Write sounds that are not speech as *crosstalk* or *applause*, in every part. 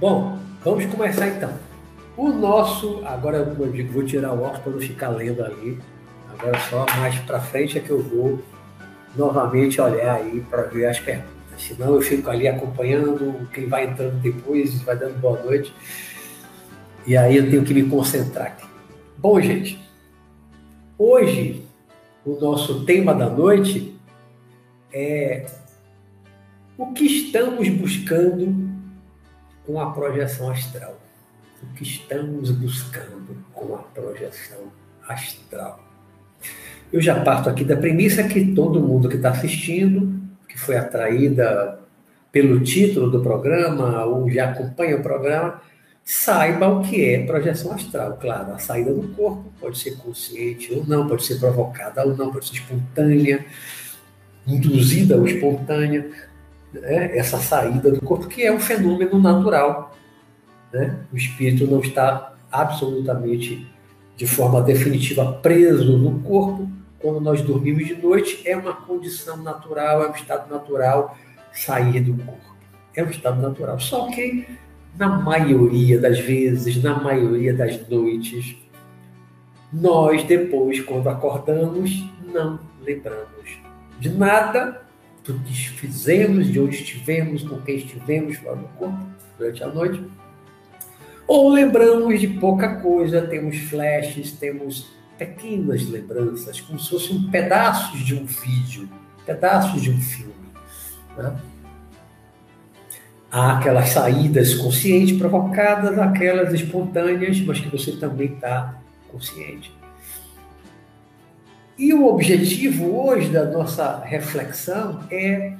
Bom, vamos começar então. O nosso, agora eu digo, vou tirar o óculos para não ficar lendo ali. Agora só mais para frente é que eu vou novamente olhar aí para ver as perguntas. Senão eu fico ali acompanhando quem vai entrando depois, vai dando boa noite. E aí eu tenho que me concentrar aqui. Bom, gente, hoje o nosso tema da noite é o que estamos buscando com a projeção astral. O que estamos buscando com a projeção astral. Eu já parto aqui da premissa que todo mundo que está assistindo, que foi atraída pelo título do programa ou já acompanha o programa, saiba o que é projeção astral. Claro, a saída do corpo pode ser consciente ou não, pode ser provocada ou não, pode ser espontânea, induzida ou espontânea, né? essa saída do corpo, que é um fenômeno natural. Né? O espírito não está absolutamente, de forma definitiva, preso no corpo. Quando nós dormimos de noite, é uma condição natural, é um estado natural sair do corpo. É um estado natural. Só que na maioria das vezes, na maioria das noites, nós depois, quando acordamos, não lembramos de nada do que fizemos, de onde estivemos, com quem estivemos fora do corpo durante a noite. Ou lembramos de pouca coisa, temos flashes, temos pequenas lembranças, como se fossem pedaços de um vídeo, pedaços de um filme. Né? Há aquelas saídas conscientes provocadas, aquelas espontâneas, mas que você também está consciente. E o objetivo hoje da nossa reflexão é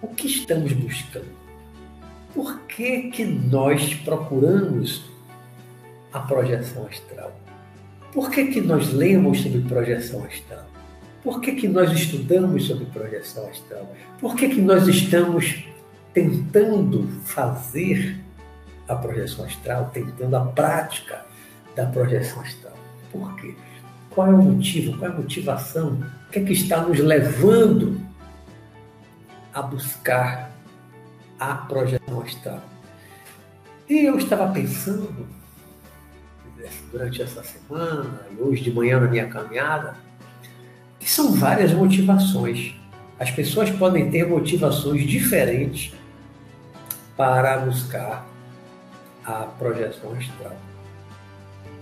o que estamos buscando. Por que, que nós procuramos a projeção astral? Por que, que nós lemos sobre projeção astral? Por que, que nós estudamos sobre projeção astral? Por que, que nós estamos tentando fazer a projeção astral, tentando a prática da projeção astral. Por quê? Qual é o motivo? Qual é a motivação? O que é que está nos levando a buscar a projeção astral? E eu estava pensando, durante essa semana, e hoje de manhã na minha caminhada, que são várias motivações. As pessoas podem ter motivações diferentes para buscar a projeção astral.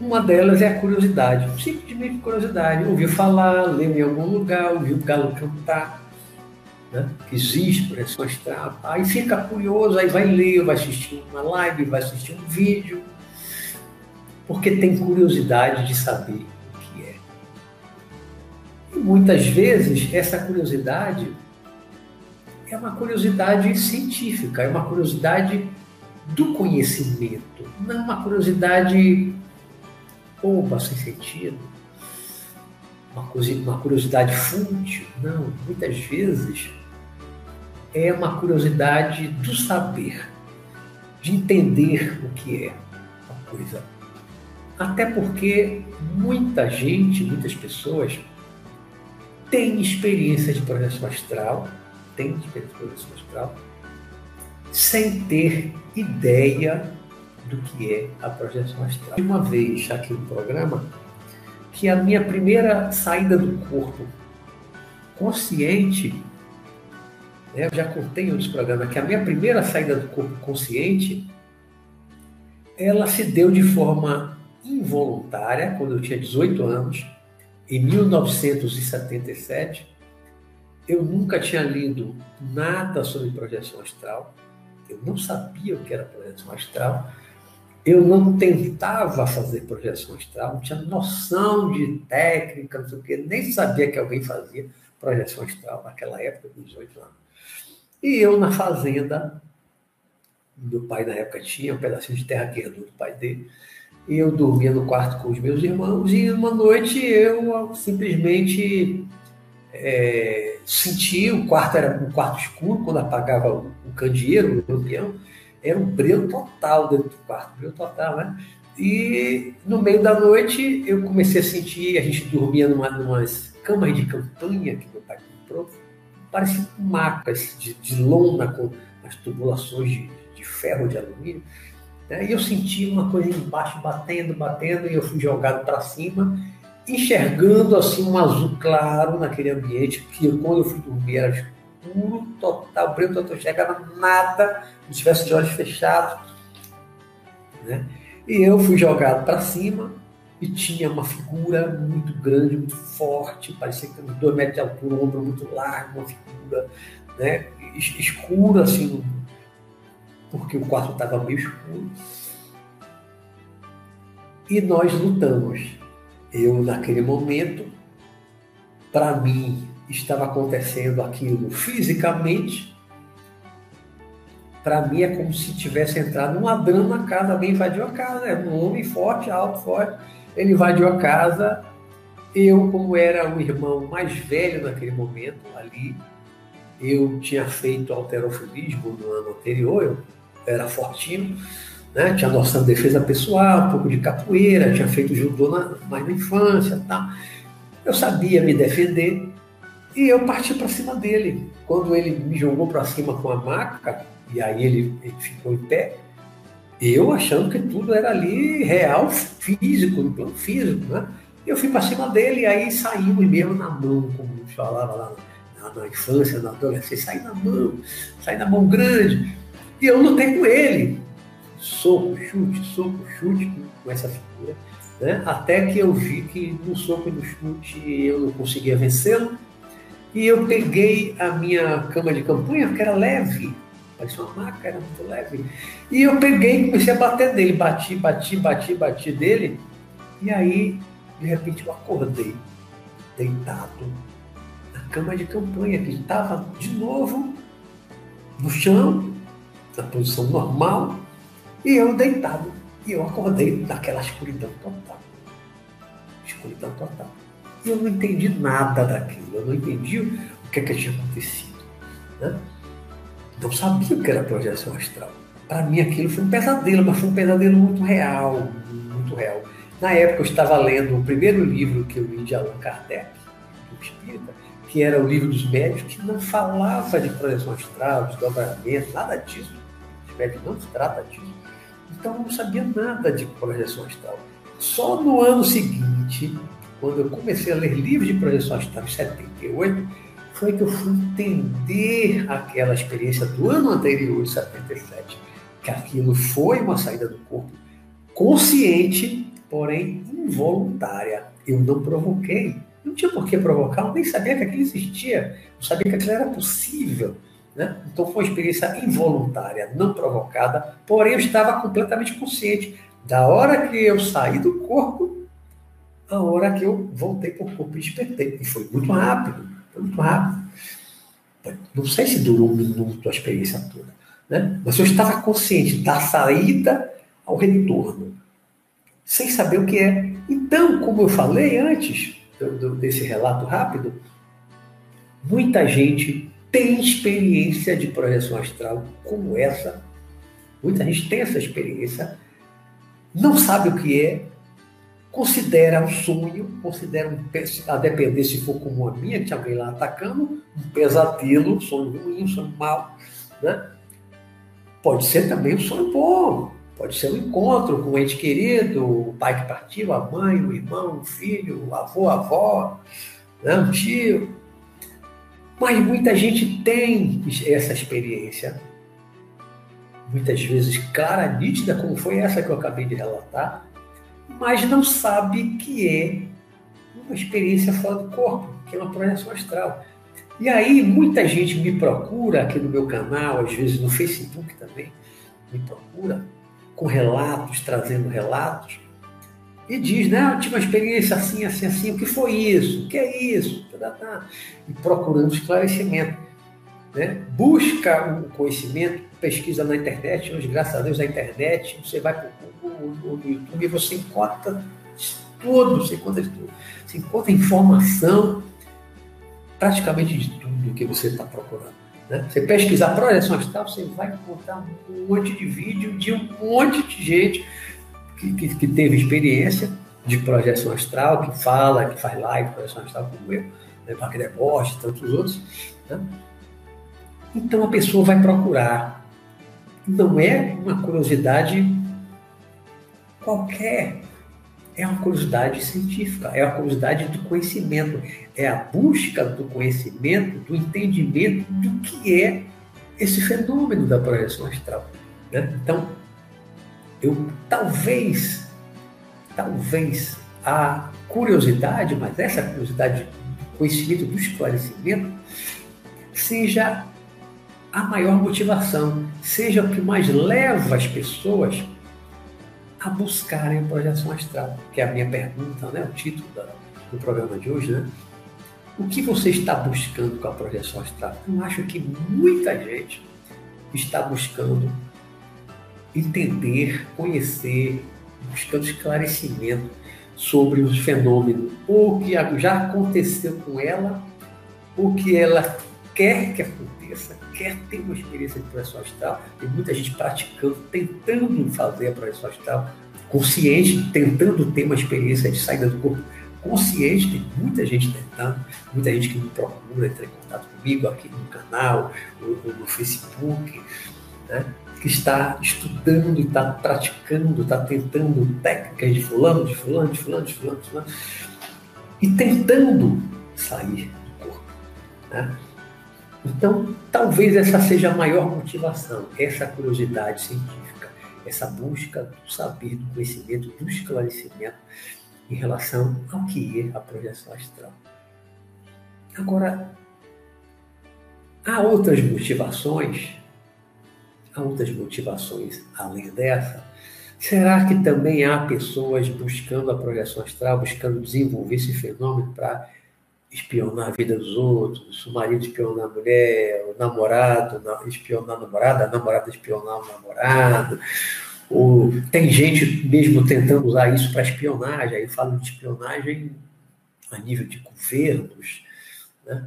Uma delas é a curiosidade, simplesmente curiosidade. Ouviu falar, leu em algum lugar, ouviu o galo cantar, né? que existe projeção astral. Aí fica curioso, aí vai ler, vai assistir uma live, vai assistir um vídeo, porque tem curiosidade de saber o que é. E muitas vezes essa curiosidade é uma curiosidade científica, é uma curiosidade do conhecimento, não é uma curiosidade boba, sem sentido, uma curiosidade fútil, não. Muitas vezes é uma curiosidade do saber, de entender o que é a coisa. Até porque muita gente, muitas pessoas, têm experiência de projeção astral, tem de projeção astral, sem ter ideia do que é a projeção astral. Uma vez aqui no programa, que a minha primeira saída do corpo consciente, né, já contei outros programas, que a minha primeira saída do corpo consciente, ela se deu de forma involuntária, quando eu tinha 18 anos, em 1977, eu nunca tinha lido nada sobre projeção astral. Eu não sabia o que era projeção astral. Eu não tentava fazer projeção astral, não tinha noção de técnica, não sei o quê, nem sabia que alguém fazia projeção astral naquela época, com 18 anos. E eu na fazenda, meu pai na época tinha um pedacinho de terra que herdou do pai dele, e eu dormia no quarto com os meus irmãos, e uma noite eu simplesmente é, senti, o quarto era um quarto escuro, quando apagava o, o candeeiro, o lampião, era um brilho total dentro do quarto, brilho total, né? E no meio da noite eu comecei a sentir, a gente dormia numa, camas de campanha que meu pai comprou, pareciam macas de, de lona com as tubulações de, de ferro de alumínio, né? e eu senti uma coisa embaixo batendo, batendo, e eu fui jogado para cima, enxergando assim um azul claro naquele ambiente, que quando eu fui dormir era escuro, total, branco, total, enxergava nada, se tivesse de olhos fechados. Né? E eu fui jogado para cima, e tinha uma figura muito grande, muito forte, parecia que tinha dois metros de altura, um ombro muito largo, uma figura né, escura, assim, porque o quarto estava meio escuro. E nós lutamos. Eu, naquele momento, para mim, estava acontecendo aquilo fisicamente. Para mim é como se tivesse entrado um ladrão na casa, alguém invadiu a casa, né? um homem forte, alto, forte ele invadiu a casa. Eu, como era o irmão mais velho naquele momento ali, eu tinha feito alterofilismo no ano anterior, eu era fortinho, né? tinha noção de defesa pessoal, um pouco de capoeira, tinha feito judô na, mais na infância tá? Eu sabia me defender e eu parti para cima dele. Quando ele me jogou para cima com a maca, e aí ele, ele ficou em pé, eu achando que tudo era ali real, físico, no plano físico, né? Eu fui para cima dele e aí saímos mesmo na mão, como falava lá na, na infância, na adolescência, saí na mão, saí na mão grande. E eu lutei com ele. Soco, chute, soco, chute com essa figura. Né? Até que eu vi que no soco e no chute eu não conseguia vencê-lo. E eu peguei a minha cama de campanha, que era leve, parecia uma maca, era muito leve. E eu peguei e comecei a bater nele, bati, bati, bati, bati dele. E aí, de repente, eu acordei, deitado, na cama de campanha, que estava de novo no chão, na posição normal, e eu deitado. E eu acordei naquela escuridão total. Escuridão total. E eu não entendi nada daquilo, eu não entendi o que, é que tinha acontecido. Né? não sabia o que era projeção astral. Para mim aquilo foi um pesadelo, mas foi um pesadelo muito real, muito real. Na época eu estava lendo o primeiro livro que eu li de Allan Kardec, do Espírita, que era o livro dos médios, que não falava de projeção astral, de dobramento, nada disso. Os médios não se trata disso. Então eu não sabia nada de projeção astral. Só no ano seguinte, quando eu comecei a ler livros de projeção astral, em 78, foi que eu fui entender aquela experiência do ano anterior, de 77, que aquilo foi uma saída do corpo consciente, porém involuntária. Eu não provoquei. Não tinha por que provocar, eu nem sabia que aquilo existia, não sabia que aquilo era possível. Né? Então foi uma experiência involuntária, não provocada, porém eu estava completamente consciente. Da hora que eu saí do corpo, a hora que eu voltei para o corpo e despertei. E foi muito rápido muito rápido. Não sei se durou um minuto a experiência toda, né? mas eu estava consciente da saída ao retorno, sem saber o que é. Então, como eu falei antes desse relato rápido, muita gente tem experiência de projeção astral como essa. Muita gente tem essa experiência, não sabe o que é, considera um sonho, considera, um, a depender se for como a minha, que tinha alguém lá atacando, um pesadelo, um sonho ruim, um sonho mau. Né? Pode ser também um sonho bom, pode ser um encontro com um ente querido, o pai que partiu, a mãe, o irmão, o filho, o avô, a avó, né? um tio. Mas muita gente tem essa experiência, muitas vezes clara, nítida, como foi essa que eu acabei de relatar, mas não sabe que é uma experiência fora do corpo, que é uma projeção astral. E aí muita gente me procura aqui no meu canal, às vezes no Facebook também, me procura com relatos, trazendo relatos, e diz, né, eu tive uma experiência assim, assim, assim, o que foi isso? O que é isso? E procurando esclarecimento. Né? Busca o conhecimento, pesquisa na internet, hoje, graças a Deus, a internet, você vai no YouTube você encontra tudo, você encontra tudo. Você encontra informação praticamente de tudo que você está procurando. Né? Você pesquisar projeção astral, você vai encontrar um monte de vídeo de um monte de gente que, que, que teve experiência de projeção astral, que fala, que faz live, projeção astral como eu, né? Wagner Borges e tantos outros. Né? Então a pessoa vai procurar não é uma curiosidade qualquer. É uma curiosidade científica, é a curiosidade do conhecimento, é a busca do conhecimento, do entendimento do que é esse fenômeno da projeção astral. Né? Então, eu talvez, talvez a curiosidade, mas essa curiosidade do conhecimento, do esclarecimento, seja a maior motivação, seja o que mais leva as pessoas a buscarem a projeção astral, que é a minha pergunta, né? o título do programa de hoje, né? O que você está buscando com a projeção astral? Eu acho que muita gente está buscando entender, conhecer, buscando esclarecimento sobre os fenômenos, ou o que já aconteceu com ela, o que ela quer que aconteça, quer ter uma experiência de projeção astral. Tem muita gente praticando, tentando fazer a projeção astral, consciente, tentando ter uma experiência de saída do corpo consciente, tem muita gente tentando, muita gente que me procura entrar em contato comigo aqui no canal, no, no Facebook, né? que está estudando está praticando, está tentando técnicas de fulano, de fulano, de fulano, de fulano, de fulano, e tentando sair do corpo. Né? Então, talvez essa seja a maior motivação, essa curiosidade científica, essa busca do saber, do conhecimento, do esclarecimento em relação ao que é a projeção astral. Agora, há outras motivações, há outras motivações além dessa. Será que também há pessoas buscando a projeção astral, buscando desenvolver esse fenômeno para espionar a vida dos outros, o marido espionar a mulher, o namorado espionar a namorada, a namorada espionar o namorado. Ou tem gente mesmo tentando usar isso para espionagem, aí eu falo de espionagem a nível de governos. Né?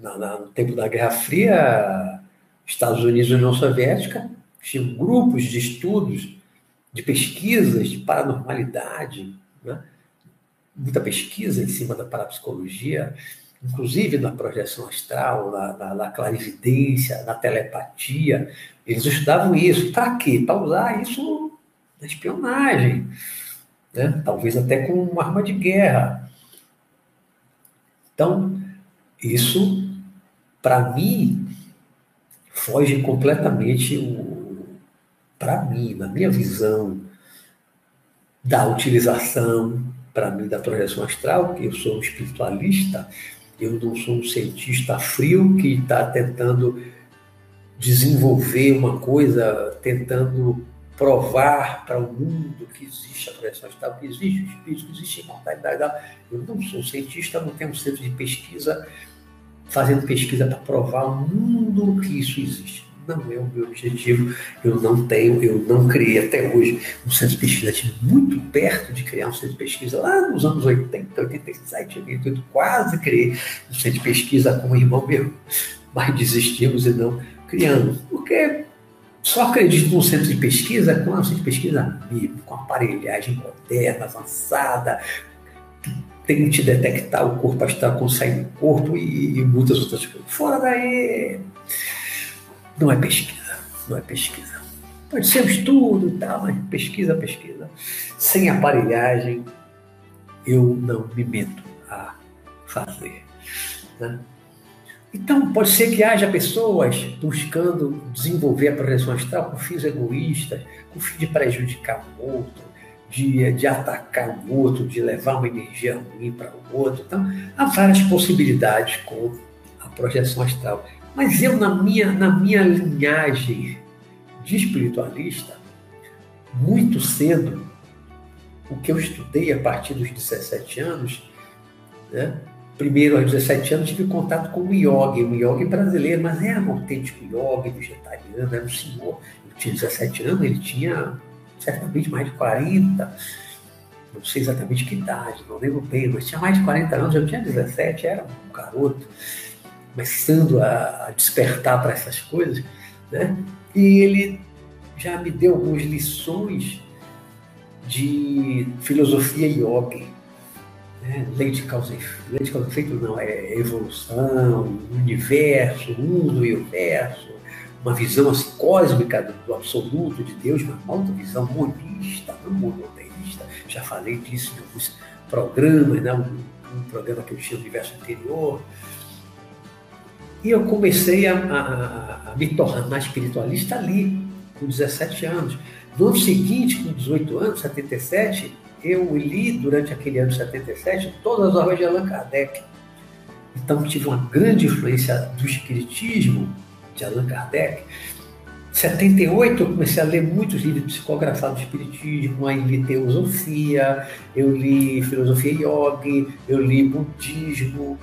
no tempo da Guerra Fria, Estados Unidos e União Soviética tinham grupos de estudos, de pesquisas de paranormalidade, né? Muita pesquisa em cima da parapsicologia, inclusive na projeção astral, na, na, na clarividência, na telepatia. Eles estudavam isso. Para quê? Para usar isso na espionagem. Né? Talvez até com uma arma de guerra. Então, isso, para mim, foge completamente, para mim, na minha visão, da utilização para mim, da projeção astral, que eu sou um espiritualista, eu não sou um cientista frio que está tentando desenvolver uma coisa, tentando provar para o mundo que existe a projeção astral, que existe o espírito, que existe a imortalidade. Eu não sou cientista, não tenho um centro de pesquisa fazendo pesquisa para provar ao mundo que isso existe não é o meu objetivo. Eu não tenho, eu não criei até hoje um centro de pesquisa. Estive muito perto de criar um centro de pesquisa lá nos anos 80, 87, 88, quase criei um centro de pesquisa com um irmão meu, mas desistimos e não criamos. Porque só acredito num centro de pesquisa com um centro de pesquisa vivo, com aparelhagem moderna, avançada, tente detectar o corpo astral sair do corpo e, e muitas outras coisas. Fora daí, não é pesquisa, não é pesquisa. Pode ser um estudo e tal, mas pesquisa, pesquisa. Sem aparelhagem, eu não me meto a fazer. Né? Então, pode ser que haja pessoas buscando desenvolver a projeção astral com fins egoístas, com fim de prejudicar o outro, de, de atacar o outro, de levar uma energia ruim para o outro. Então, há várias possibilidades com a projeção astral. Mas eu, na minha, na minha linhagem de espiritualista, muito cedo, o que eu estudei a partir dos 17 anos, né? primeiro aos 17 anos tive contato com o yoga, um yoga brasileiro, mas era um autêntico yoga vegetariano, era um senhor. Eu tinha 17 anos, ele tinha certamente mais de 40, não sei exatamente que idade, não lembro bem, mas tinha mais de 40 anos, eu tinha 17, era um garoto começando a, despertar para essas coisas, né? E ele já me deu algumas lições de filosofia yoga. Né? Lei de causa e lei de causa efeito não, é evolução, universo, mundo e universo, uma visão assim, cósmica do, absoluto de Deus, uma outra visão monista, não monoteísta. Já falei disso em alguns programas, né? um, um programa que eu tinha no universo anterior. E eu comecei a, a, a, me tornar espiritualista ali, com 17 anos. No ano seguinte, com 18 anos, 77, eu li durante aquele ano 77 todas as obras de Allan Kardec. Então tive uma grande influência do espiritismo de Allan Kardec. Em 78 eu comecei a ler muitos livros psicografados do espiritismo, aí li teosofia, eu li filosofia yogi, eu li budismo,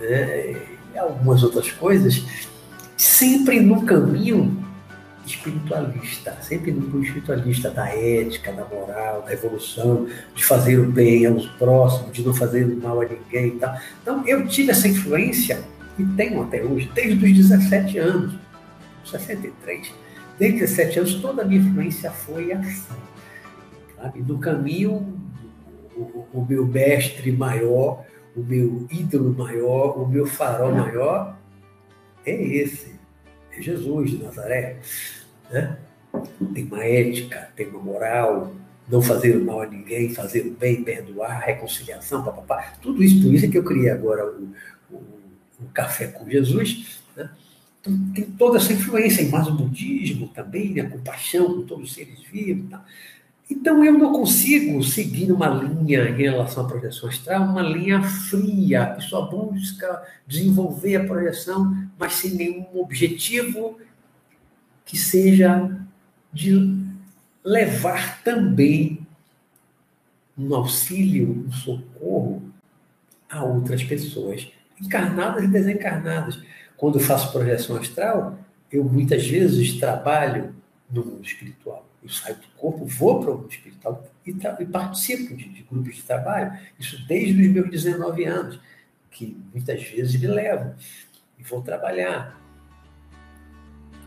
né, algumas outras coisas, sempre no caminho espiritualista, sempre no espiritualista da ética, da moral, da evolução, de fazer o bem aos próximos, de não fazer mal a ninguém e tal. Então eu tive essa influência e tenho até hoje, desde os 17 anos, 63. Desde 17 anos, toda a minha influência foi assim. Sabe? No caminho, o, o meu mestre maior, o meu ídolo maior, o meu farol maior é esse, é Jesus de Nazaré. Né? Tem uma ética, tem uma moral, não fazer o mal a ninguém, fazer o bem, perdoar, reconciliação, papapá. Tudo isso, por isso é que eu criei agora o, o, o Café com Jesus. Né? Então, tem toda essa influência, mais o budismo também, né? a compaixão com todos os seres vivos. Tá? Então, eu não consigo seguir uma linha em relação à projeção astral, uma linha fria, que só busca desenvolver a projeção, mas sem nenhum objetivo que seja de levar também um auxílio, um socorro a outras pessoas, encarnadas e desencarnadas. Quando eu faço projeção astral, eu muitas vezes trabalho no mundo espiritual. Eu saio do corpo, vou para o mundo espiritual e, e participo de, de, grupos de trabalho. Isso desde os meus 19 anos, que muitas vezes me levam. E vou trabalhar.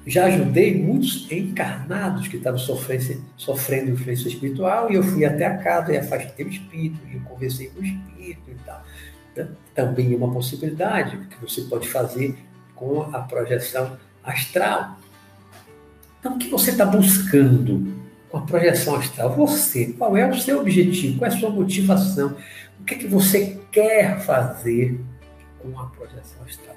Já ajudei muitos encarnados que estavam sofrendo, sofrendo influência espiritual e eu fui até a casa e afastei o espírito, e eu conversei com o espírito e tal. Então, também é uma possibilidade que você pode fazer com a projeção astral. Então, o que você está buscando com a projeção astral? Você, qual é o seu objetivo? Qual é a sua motivação? O que, é que você quer fazer com a projeção astral?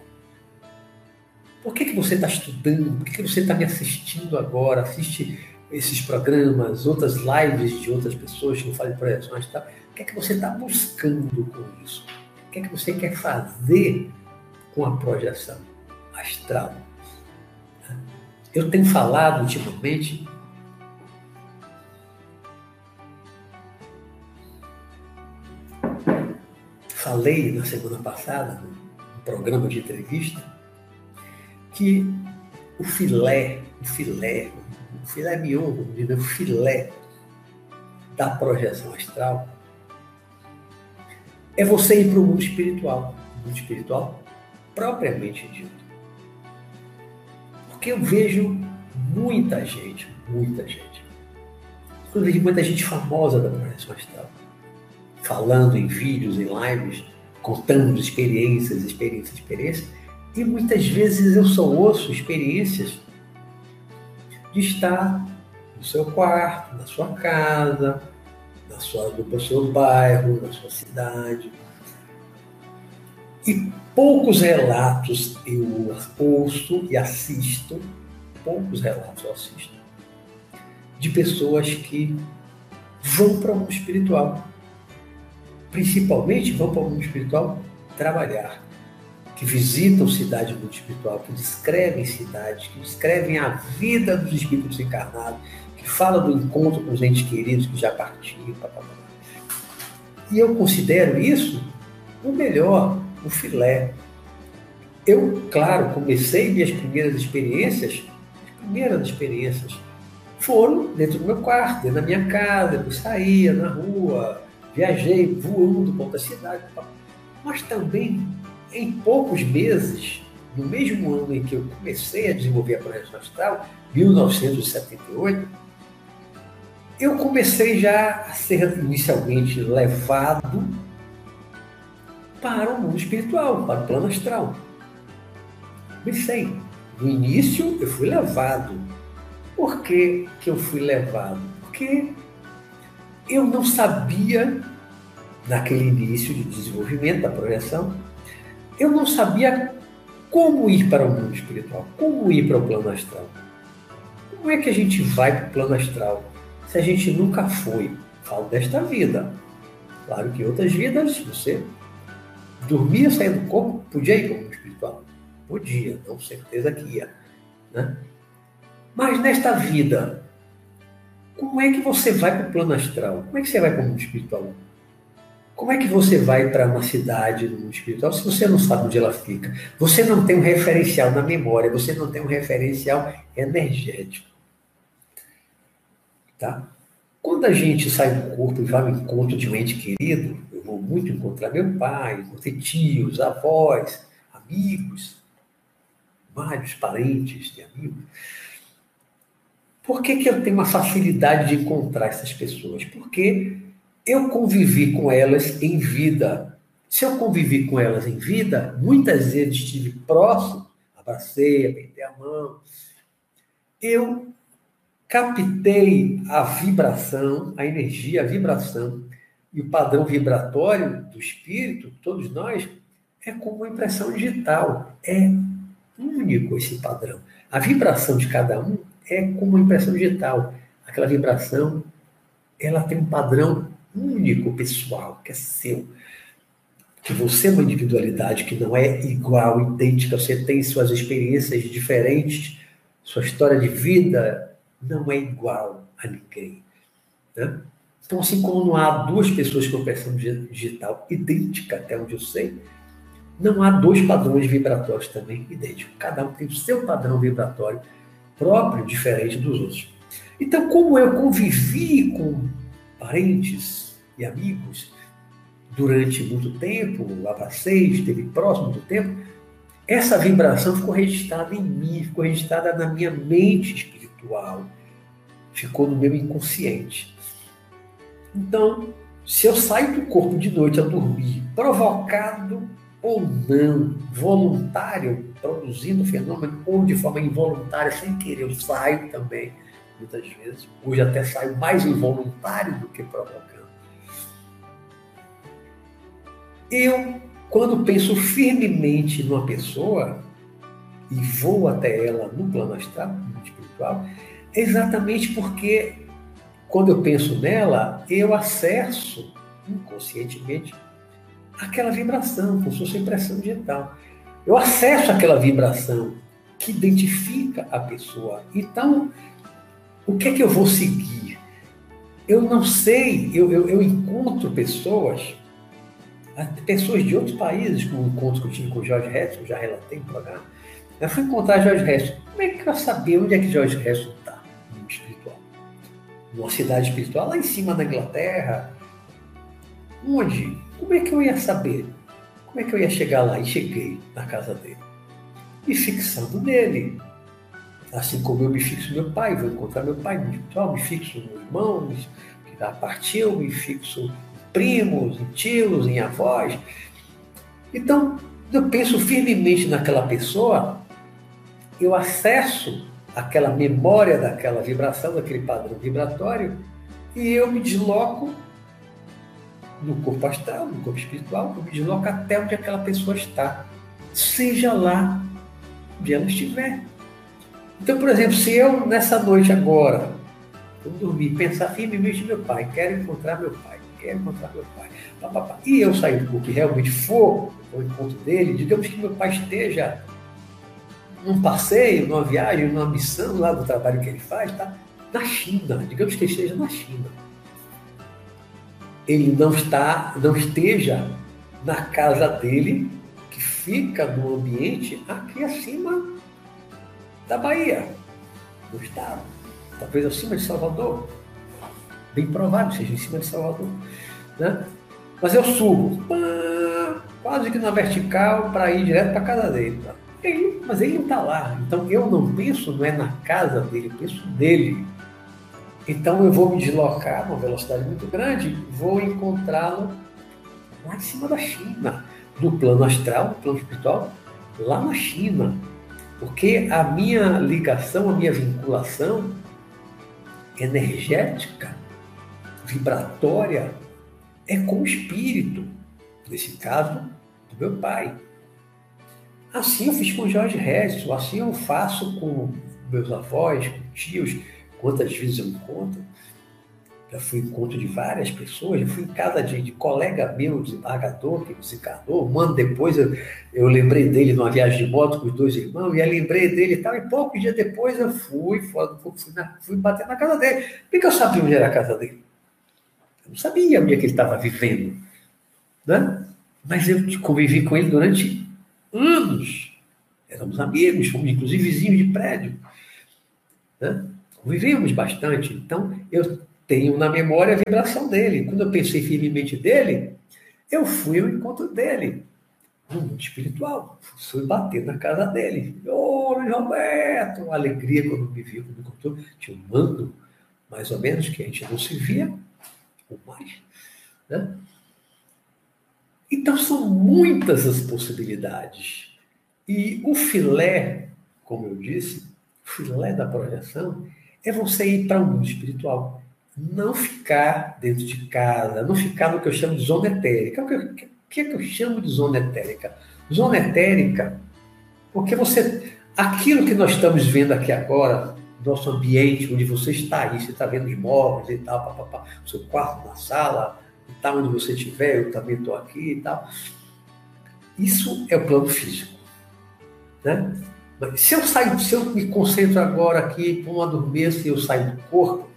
Por que, que você está estudando? Por que, que você está me assistindo agora? Assiste esses programas, outras lives de outras pessoas que falo de projeções e tal. O que é que você está buscando com isso? O que é que você quer fazer com a projeção astral? Eu tenho falado ultimamente falei na semana passada, no programa de entrevista, que o filé, o filé, o filé mignon, o filé da projeção astral é você ir para o mundo espiritual, mundo espiritual propriamente dito. Porque eu vejo muita gente, muita gente, inclusive muita gente famosa da projeção astral, falando em vídeos, em lives, contando experiências, experiências, experiências, e muitas vezes eu só ouço experiências de estar no seu quarto, na sua casa, na sua, no seu bairro, na sua cidade. E poucos relatos eu ouço e assisto, poucos relatos eu assisto, de pessoas que vão para o mundo espiritual. Principalmente vão para o mundo espiritual trabalhar que visitam cidade muito espiritual, que descrevem cidades, que descrevem a vida dos espíritos encarnados, que falam do encontro com os entes queridos que já partiram. E eu considero isso o melhor, o filé. Eu, claro, comecei minhas primeiras experiências, as primeiras experiências foram dentro do meu quarto, dentro da minha casa, eu saía na rua, viajei voando para outra cidade, mas também em poucos meses, no mesmo ano em que eu comecei a desenvolver a projeção astral, 1978, eu comecei já a ser inicialmente levado para o mundo espiritual, para o plano astral. Comecei. No início, eu fui levado. Por que, que eu fui levado? Porque eu não sabia, naquele início de desenvolvimento da projeção, eu não sabia como ir para o mundo espiritual, como ir para o plano astral. Como é que a gente vai para o plano astral se a gente nunca foi? Falo desta vida. Claro que outras vidas, você dormia, saía do corpo, podia ir para o mundo espiritual. Podia, com certeza que ia. Né? Mas nesta vida, como é que você vai para o plano astral? Como é que você vai para o mundo espiritual? Como é que você vai para uma cidade no mundo espiritual se você não sabe onde ela fica? Você não tem um referencial na memória, você não tem um referencial energético. Tá? Quando a gente sai do corpo e vai ao encontro de um ente querido, vou muito encontrar meu pai, encontrei tios, avós, amigos, vários parentes de amigos. Por que, que eu tenho uma facilidade de encontrar essas pessoas? Porque eu convivi com elas em vida. Se eu convivi com elas em vida, muitas vezes estive próximo, abracei, apertei a mão. Eu captei a vibração, a energia, a vibração e o padrão vibratório do espírito, todos nós, é como uma impressão digital. É único esse padrão. A vibração de cada um é como uma impressão digital. Aquela vibração, ela tem um padrão único, pessoal, que é seu. Que você é uma individualidade que não é igual, idêntica, você tem suas experiências diferentes, sua história de vida não é igual a ninguém. Né? Então, assim como não há duas pessoas com impressão digital idêntica, até onde eu sei, não há dois padrões vibratórios também idênticos. Cada um tem o seu padrão vibratório próprio, diferente dos outros. Então, como eu convivi com parentes e amigos durante muito tempo, abracei, esteve próximo do tempo, essa vibração ficou registrada em mim, ficou registrada na minha mente espiritual, ficou no meu inconsciente. Então, se eu saio do corpo de noite a dormir, provocado ou não, voluntário, produzindo fenômeno, ou de forma involuntária, sem querer, eu saio também, muitas vezes. Hoje até saio mais involuntário do que provocando. Eu, quando penso firmemente numa pessoa e vou até ela no plano astral, no espiritual, é exatamente porque quando eu penso nela, eu acesso inconscientemente aquela vibração, como se fosse impressão digital. Eu acesso aquela vibração que identifica a pessoa. Então, o que é que eu vou seguir? Eu não sei, eu, eu, eu encontro pessoas, pessoas de outros países, como o encontro que eu tive com o Jorge Heston, já relatei no programa. Eu fui encontrar Jorge Heston. Como é que eu saber onde é que Jorge Heston está? Numa cidade espiritual, lá em cima na Inglaterra. Onde? Como é que eu ia saber? Como é que eu ia chegar lá? E cheguei na casa dele. Me fixando nele. Assim como eu me fixo meu pai, vou encontrar meu pai espiritual, me fixo nos irmãos que já partiu, me fixo em primos, em tios, em avós. Então, eu penso firmemente naquela pessoa, eu acesso aquela memória daquela vibração, daquele padrão vibratório, e eu me desloco no corpo astral, no corpo espiritual, eu me desloco até onde aquela pessoa está, seja lá onde ela estiver. Então, por exemplo, se eu nessa noite agora, eu dormir, pensar firmemente meu pai, quero encontrar meu pai, quero encontrar meu pai, pá, pá, pá, e eu sair do corpo e realmente for ao encontro dele, digamos que meu pai esteja num passeio, numa viagem, numa missão lá do trabalho que ele faz, tá? Na China, digamos que esteja na China. Ele não está, não esteja na casa dele, que fica no ambiente aqui acima da Bahia, no estado, talvez acima de Salvador. Bem provável seja em cima de Salvador. Né? Mas eu subo, quase que na vertical, para ir direto para a casa dele. Tá? Mas ele não está lá. Então eu não penso, não é na casa dele, eu penso nele. Então eu vou me deslocar uma velocidade muito grande, vou encontrá-lo lá em cima da China, no plano astral, no plano espiritual, lá na China. Porque a minha ligação, a minha vinculação energética, vibratória, é com o espírito, nesse caso, do meu pai. Assim eu fiz com Jorge Regis, assim eu faço com meus avós, com tios, quantas vezes eu encontro. Já fui em encontro de várias pessoas, já fui em casa de, de colega meu, desembargador, que desencarnou. Um ano depois eu, eu lembrei dele numa viagem de moto com os dois irmãos, e aí lembrei dele e tal, e poucos dias depois eu fui, fui, fui, na, fui bater na casa dele. Por que eu sabia onde era a casa dele? Eu não sabia onde é que ele estava vivendo. Né? Mas eu convivi com ele durante anos. Éramos amigos, fomos inclusive vizinhos de prédio. Né? Convivemos bastante. Então, eu tenho na memória a vibração dele. Quando eu pensei firmemente dele, eu fui ao encontro dele, no mundo espiritual. Fui bater na casa dele. Ô, oh, Roberto! Uma alegria quando me viu, quando me encontrou. Tinha um mando, mais ou menos, que a gente não se via, ou mais. Né? Então, são muitas as possibilidades. E o filé, como eu disse, o filé da projeção é você ir para o mundo espiritual não ficar dentro de casa, não ficar no que eu chamo de zona etérica. O que, que é que eu chamo de zona etérica? Zona etérica, porque você. Aquilo que nós estamos vendo aqui agora, nosso ambiente, onde você está aí, você está vendo imóveis e tal, o seu quarto na sala, tal, onde você estiver, eu também estou aqui e tal. Isso é o plano físico. Né? Mas se eu saio, se eu me concentro agora aqui, uma dormência e eu saio do corpo,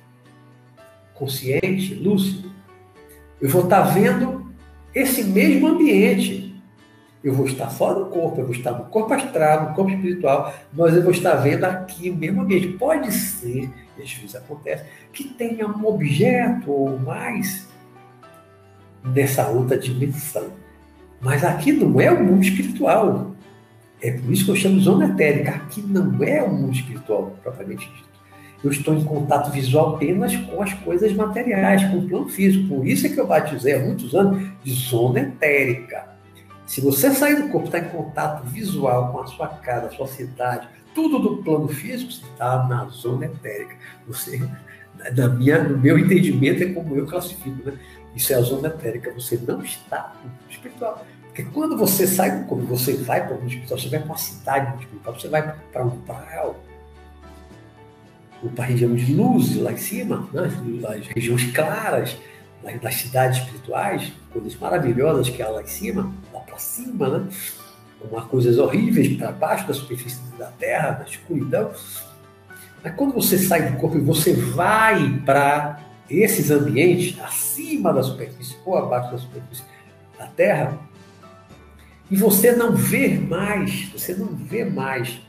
consciente, lúcido, eu vou estar vendo esse mesmo ambiente. Eu vou estar fora do corpo, eu vou estar no corpo astral, no corpo espiritual, mas eu vou estar vendo aqui o mesmo ambiente. Pode ser, às vezes acontece, que tenha um objeto ou mais nessa outra dimensão. Mas aqui não é o mundo espiritual. É por isso que eu chamo zona etérica. Aqui não é o mundo espiritual, propriamente dito eu estou em contato visual apenas com as coisas materiais, com o plano físico. Por isso é que eu batizei há muitos anos de zona etérica. Se você sair do corpo, está em contato visual com a sua casa, a sua cidade, tudo do plano físico, você está na zona etérica. Você, na minha, no meu entendimento, é como eu classifico, né? Isso é a zona etérica. Você não está no espiritual. Porque quando você sai do corpo, você vai para o espiritual, você vai para uma cidade espiritual, você vai para um praia para a região de luz, lá em cima, né? as regiões claras, das cidades espirituais, coisas maravilhosas que há lá em cima, lá para cima, né? Uma coisas horríveis para baixo da superfície da Terra, da escuridão. Mas quando você sai do corpo e você vai para esses ambientes, acima da superfície ou abaixo da superfície da Terra, e você não vê mais, você não vê mais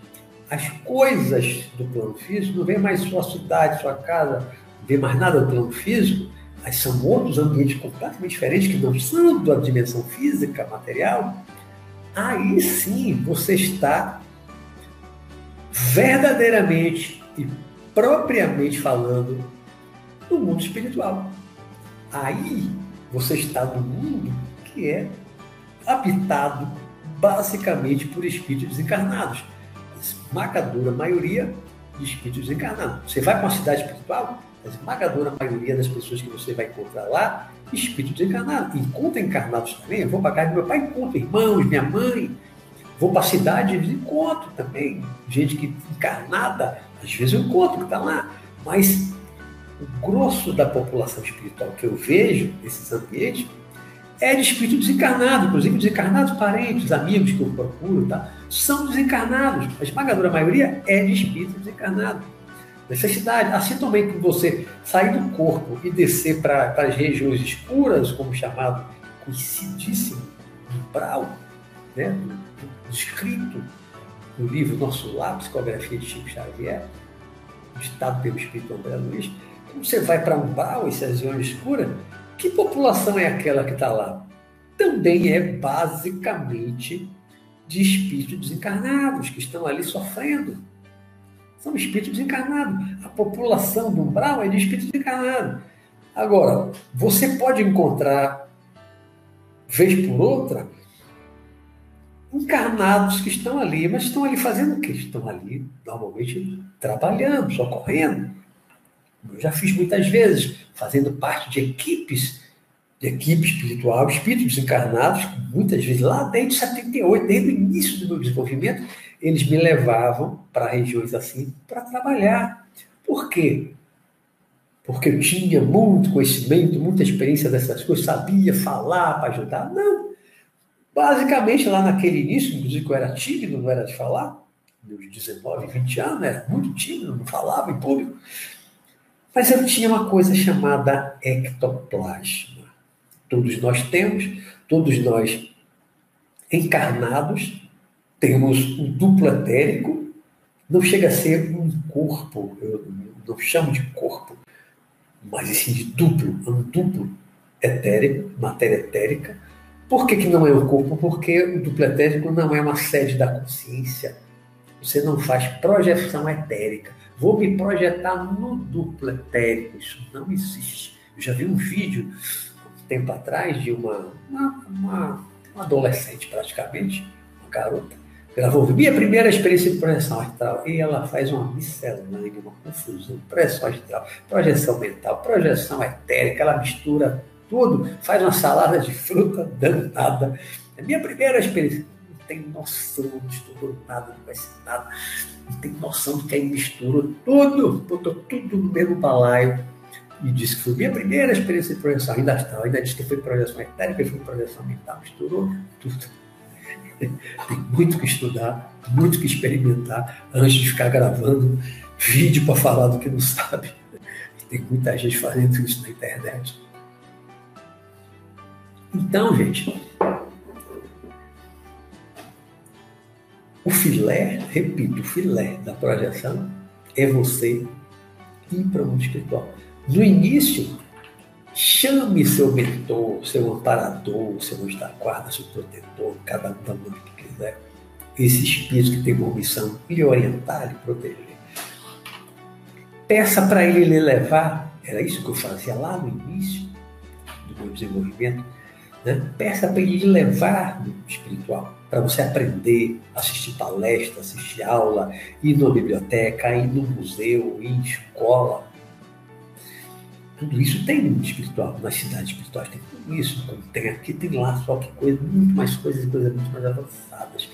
as coisas do plano físico, não vê mais sua cidade, sua casa, não vê mais nada do plano físico, mas são outros ambientes completamente diferentes que não são da dimensão física, material, aí sim você está verdadeiramente e propriamente falando no mundo espiritual. Aí você está no mundo que é habitado basicamente por espíritos desencarnados esmagadora maioria de espíritos encarnados. Você vai para uma cidade espiritual, a esmagadora maioria das pessoas que você vai encontrar lá, espíritos encarnados. Encontra encarnados também. Eu vou para casa do meu pai, encontro irmãos, minha mãe. Vou para a cidade encontro também gente que encarnada. Às vezes eu encontro que está lá. Mas o grosso da população espiritual que eu vejo nesses ambientes é de espírito desencarnado, inclusive desencarnados parentes, amigos que eu procuro, tá? são desencarnados. A esmagadora maioria é de espírito desencarnado. Necessidade. Assim também que você sair do corpo e descer para as regiões escuras, como chamado conhecidíssimo umbral, né? descrito no livro Nosso Lar, Psicografia de Chico Xavier, ditado pelo Espírito André Luiz, você vai para umbral, essas regiões escuras, que população é aquela que está lá? Também é basicamente de espíritos desencarnados que estão ali sofrendo. São espíritos desencarnados. A população do umbral é de espíritos desencarnados. Agora, você pode encontrar, vez por outra, encarnados que estão ali, mas estão ali fazendo o quê? Estão ali, normalmente, trabalhando, socorrendo. Já fiz muitas vezes, fazendo parte de equipes, de equipe espiritual, espíritos encarnados, muitas vezes lá desde 78, desde o início do meu desenvolvimento, eles me levavam para regiões assim para trabalhar. Por quê? Porque eu tinha muito conhecimento, muita experiência dessas coisas, sabia falar para ajudar. Não. Basicamente, lá naquele início, inclusive eu era tímido, não era de falar, meus 19, 20 anos, era muito tímido, não falava em público. Mas eu tinha uma coisa chamada ectoplasma. Todos nós temos, todos nós encarnados, temos um duplo etérico, não chega a ser um corpo, eu não chamo de corpo, mas sim de duplo, um duplo etérico, matéria etérica. Por que, que não é um corpo? Porque o duplo etérico não é uma sede da consciência. Você não faz projeção etérica. Vou me projetar no duplo etérico. Isso não existe. Eu já vi um vídeo, um tempo atrás, de uma, uma, uma, uma adolescente, praticamente, uma garota, gravou minha primeira experiência de projeção astral e ela faz uma miscelânea, uma confusão, projeção astral, projeção mental, projeção etérica, ela mistura tudo, faz uma salada de fruta danada. É minha primeira experiência. Tem noção, não estudou nada, não conhece nada, não tem noção de que aí misturou tudo, botou tudo no mesmo balaio e disse que foi minha primeira experiência de projeção, ainda astral, ainda disse que foi projeção etérica, foi projeção mental, misturou tudo. *laughs* Tem muito que estudar, muito que experimentar antes de ficar gravando vídeo para falar do que não sabe. Tem muita gente fazendo isso na internet. Então, gente, o filé, repito, o filé da projeção é você ir para o mundo espiritual. No início, Chame seu mentor, seu amparador, seu anjo da guarda, seu protetor, cada um mão que quiser. Esse espírito que tem uma missão lhe orientar, lhe proteger. Peça para ele lhe levar, era isso que eu fazia lá no início do meu desenvolvimento. Né? Peça para ele lhe levar no espiritual, para você aprender, assistir palestra, assistir aula, ir na biblioteca, ir no museu, ir em escola, tudo isso tem no espiritual, nas cidades espirituais tem tudo isso, como tem aqui, tem lá, só que coisa, muito mais coisas e coisas muito mais avançadas.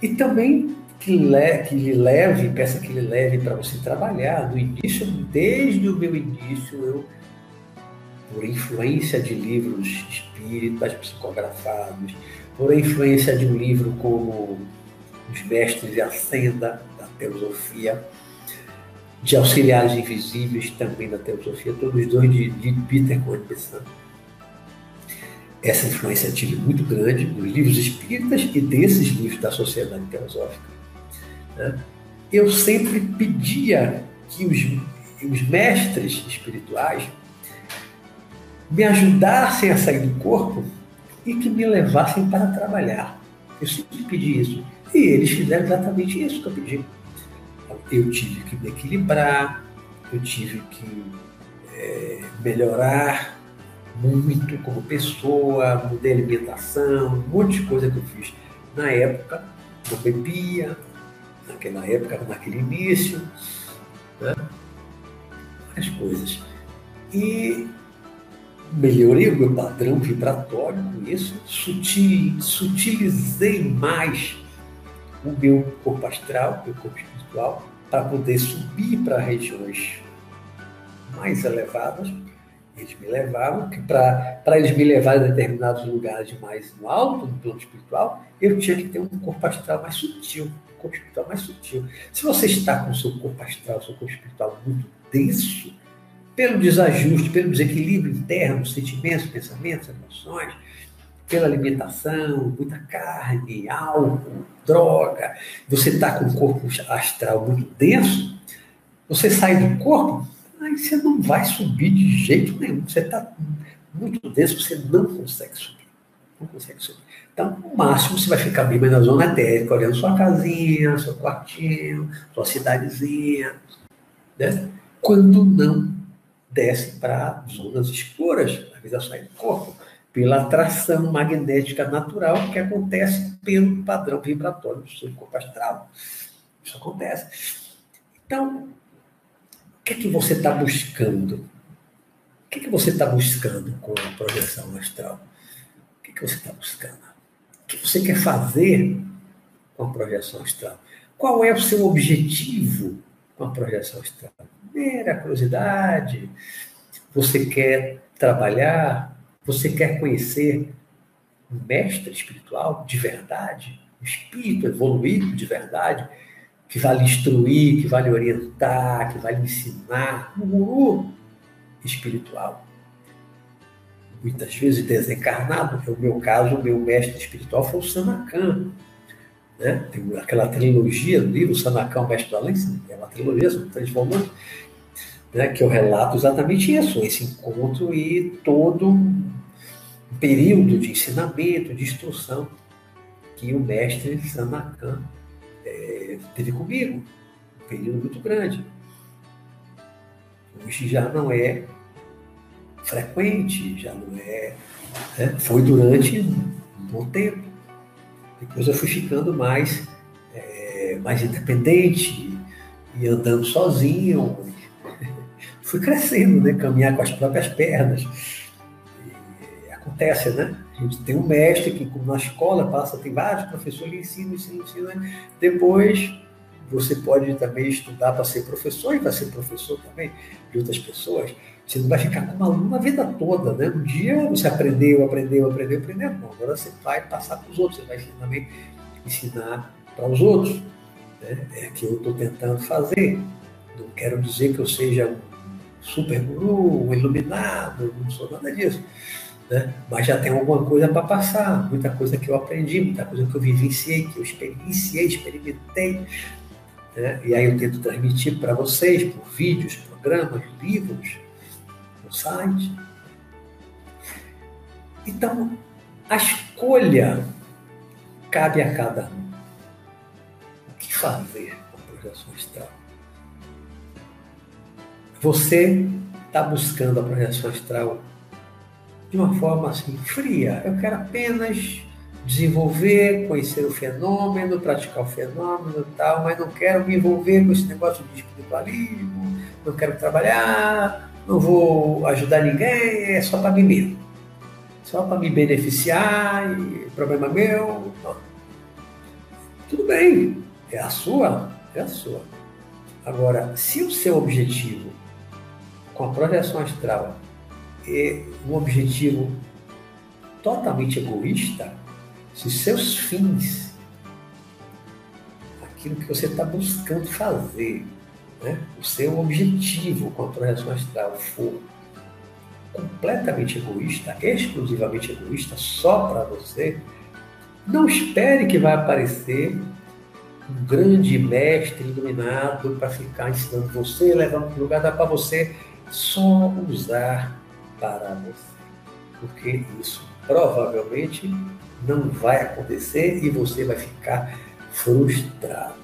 E também que, le, que lhe leve, peça que lhe leve para você trabalhar. No início, desde o meu início, eu, por influência de livros espíritas psicografados, por influência de um livro como Os Mestres e a Senda, da Teosofia, de auxiliares invisíveis também da teosofia, todos dois de, de Peter Cohen Essa influência tive muito grande nos livros espíritas e desses livros da Sociedade Teosófica. Né? Eu sempre pedia que os, os mestres espirituais me ajudassem a sair do corpo e que me levassem para trabalhar. Eu sempre pedi isso. E eles fizeram exatamente isso que eu pedi eu tive que me equilibrar, eu tive que é, melhorar muito como pessoa, mudei alimentação, um monte de coisa que eu fiz. Na época, não bebia, naquela época, naquele início, né? as coisas. E melhorei o meu padrão vibratório com isso, sutil, sutilizei mais o meu corpo astral, meu corpo espiritual, para poder subir para regiões mais elevadas. Eles me levavam, que para eles me levarem a determinados lugares mais no alto, no plano espiritual, eu tinha que ter um corpo astral mais sutil, um corpo espiritual mais sutil. Se você está com o seu corpo astral, seu corpo espiritual muito denso, pelo desajuste, pelo desequilíbrio interno, sentimentos, pensamentos, emoções, pela alimentação, muita carne, álcool, droga, você está com o corpo astral muito denso, você sai do corpo, aí você não vai subir de jeito nenhum. Você está muito denso, você não consegue subir. Não consegue subir. Então, no máximo, você vai ficar bem mais na zona etérica, olhando sua casinha, seu quartinho, sua cidadezinha, né? quando não desce para zonas escuras, às vezes sai do corpo pela atração magnética natural que acontece pelo padrão vibratório do seu corpo astral. Isso acontece. Então, o que é que você está buscando? O que é que você está buscando com a projeção astral? O que é que você está buscando? O que você quer fazer com a projeção astral? Qual é o seu objetivo com a projeção astral? Mera curiosidade? Você quer trabalhar você quer conhecer um mestre espiritual de verdade, um espírito evoluído de verdade, que vai lhe instruir, que vai lhe orientar, que vai lhe ensinar, um guru espiritual. Muitas vezes desencarnado, no meu caso, o meu mestre espiritual foi o Sanakan. Né? Tem aquela trilogia do livro, Sanakan, o Mestre do Além, é uma trilogia, são três volumes, né? que eu relato exatamente isso, esse encontro e todo período de ensinamento, de instrução que o mestre Sanakan é, teve comigo. Um período muito grande. Hoje já não é frequente, já não é. Né? Foi durante um bom tempo. Depois eu fui ficando mais, é, mais independente e andando sozinho. Fui crescendo, né? caminhar com as próprias pernas acontece, né? A gente tem um mestre que, como na escola, passa, tem vários professores, ele ensina, ensina? Depois, você pode também estudar para ser professor e para ser professor também de outras pessoas. Você não vai ficar como aluno a vida toda, né? Um dia você aprendeu, aprendeu, aprendeu, aprendeu. Não, agora você vai passar para os outros, você vai também ensinar para os outros. Né? É que eu estou tentando fazer. Não quero dizer que eu seja um super guru, um iluminado, não sou nada disso né? mas já tem alguma coisa para passar, muita coisa que eu aprendi, muita coisa que eu vivenciei, que eu experienciei, experimentei. Né? E aí eu tento transmitir para vocês por vídeos, programas, livros, no site. Então, a escolha cabe a cada um. O que fazer com a projeção astral? Você está buscando a projeção astral de uma forma assim fria. Eu quero apenas desenvolver, conhecer o fenômeno, praticar o fenômeno e tal, mas não quero me envolver com esse negócio de espiritualismo, não quero trabalhar, não vou ajudar ninguém, é só para mim mesmo. Só para me beneficiar e problema meu. Não. Tudo bem, é a sua, é a sua. Agora, se o seu objetivo com a projeção astral é um objetivo totalmente egoísta, se seus fins, aquilo que você está buscando fazer, né, o seu objetivo com a projeção astral for completamente egoísta, exclusivamente egoísta, só para você, não espere que vai aparecer um grande mestre iluminado para ficar ensinando você, levando para o lugar, dá para você só usar para você. Porque isso provavelmente não vai acontecer e você vai ficar frustrado.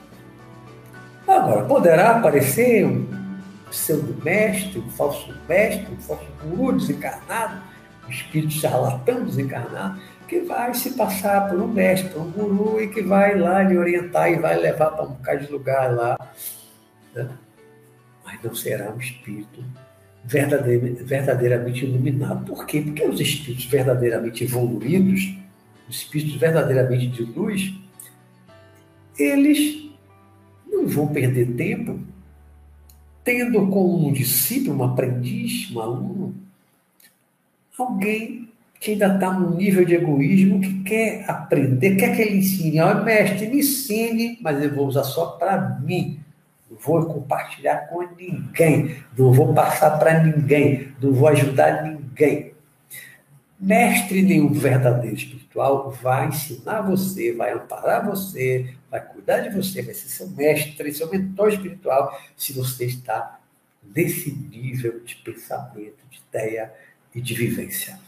Agora, poderá aparecer um pseudo-mestre, um falso mestre, um falso guru desencarnado, um espírito charlatão desencarnado, que vai se passar por um mestre, por um guru, e que vai lá lhe orientar e vai levar para um bocado de lugar lá. Né? Mas não será um espírito verdadeiramente iluminado. Por quê? Porque os espíritos verdadeiramente evoluídos, os espíritos verdadeiramente de luz, eles não vão perder tempo tendo como um discípulo, um aprendiz, um aluno, alguém que ainda está num nível de egoísmo que quer aprender, quer que ele ensine. Olha, mestre, me ensine, mas eu vou usar só para mim vou compartilhar com ninguém, não vou passar para ninguém, não vou ajudar ninguém. Mestre nenhum verdadeiro espiritual vai ensinar você, vai amparar você, vai cuidar de você, vai ser seu mestre, seu mentor espiritual, se você está nesse nível de pensamento, de ideia e de vivência.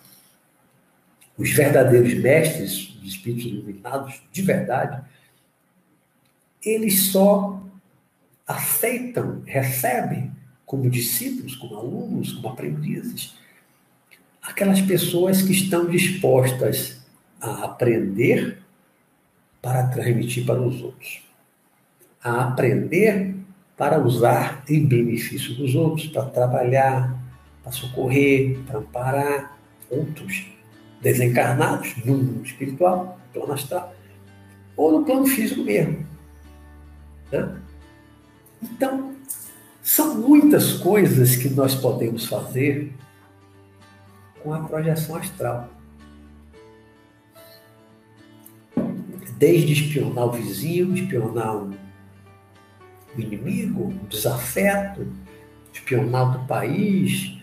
Os verdadeiros mestres, os espíritos iluminados de verdade, eles só aceitam, recebem como discípulos, como alunos, como aprendizes, aquelas pessoas que estão dispostas a aprender para transmitir para os outros, a aprender para usar em benefício dos outros, para trabalhar, para socorrer, para amparar outros desencarnados no mundo espiritual, no plano astral, ou no plano físico mesmo. Né? Então, são muitas coisas que nós podemos fazer com a projeção astral. Desde espionar o vizinho, espionar o inimigo, o desafeto, espionar do país,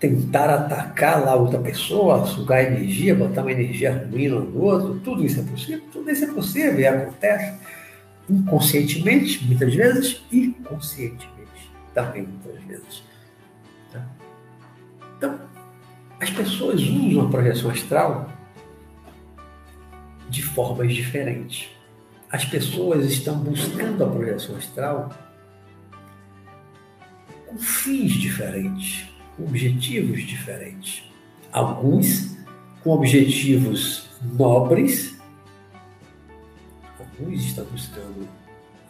tentar atacar lá outra pessoa, sugar energia, botar uma energia ruim no outro, tudo isso é possível? Tudo isso é possível e acontece inconscientemente, muitas vezes, e conscientemente, também muitas vezes. Tá? Então, as pessoas usam a projeção astral de formas diferentes. As pessoas estão buscando a projeção astral com fins diferentes objetivos diferentes. Alguns com objetivos nobres, estão buscando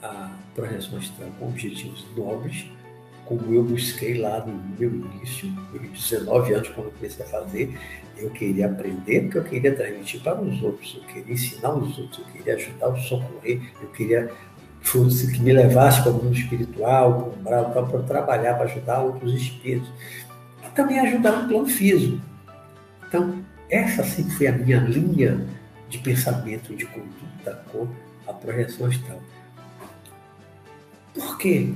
a astral com objetivos nobres, como eu busquei lá no meu início, eu 19 anos, quando eu comecei a fazer, eu queria aprender porque eu queria transmitir para os outros, eu queria ensinar os outros, eu queria ajudar o socorrer, eu queria fosse que me levasse para o mundo espiritual, para para trabalhar, para ajudar outros espíritos também ajudar no plano físico. Então, essa sim foi a minha linha de pensamento, de conduta com a projeção astral. Por quê?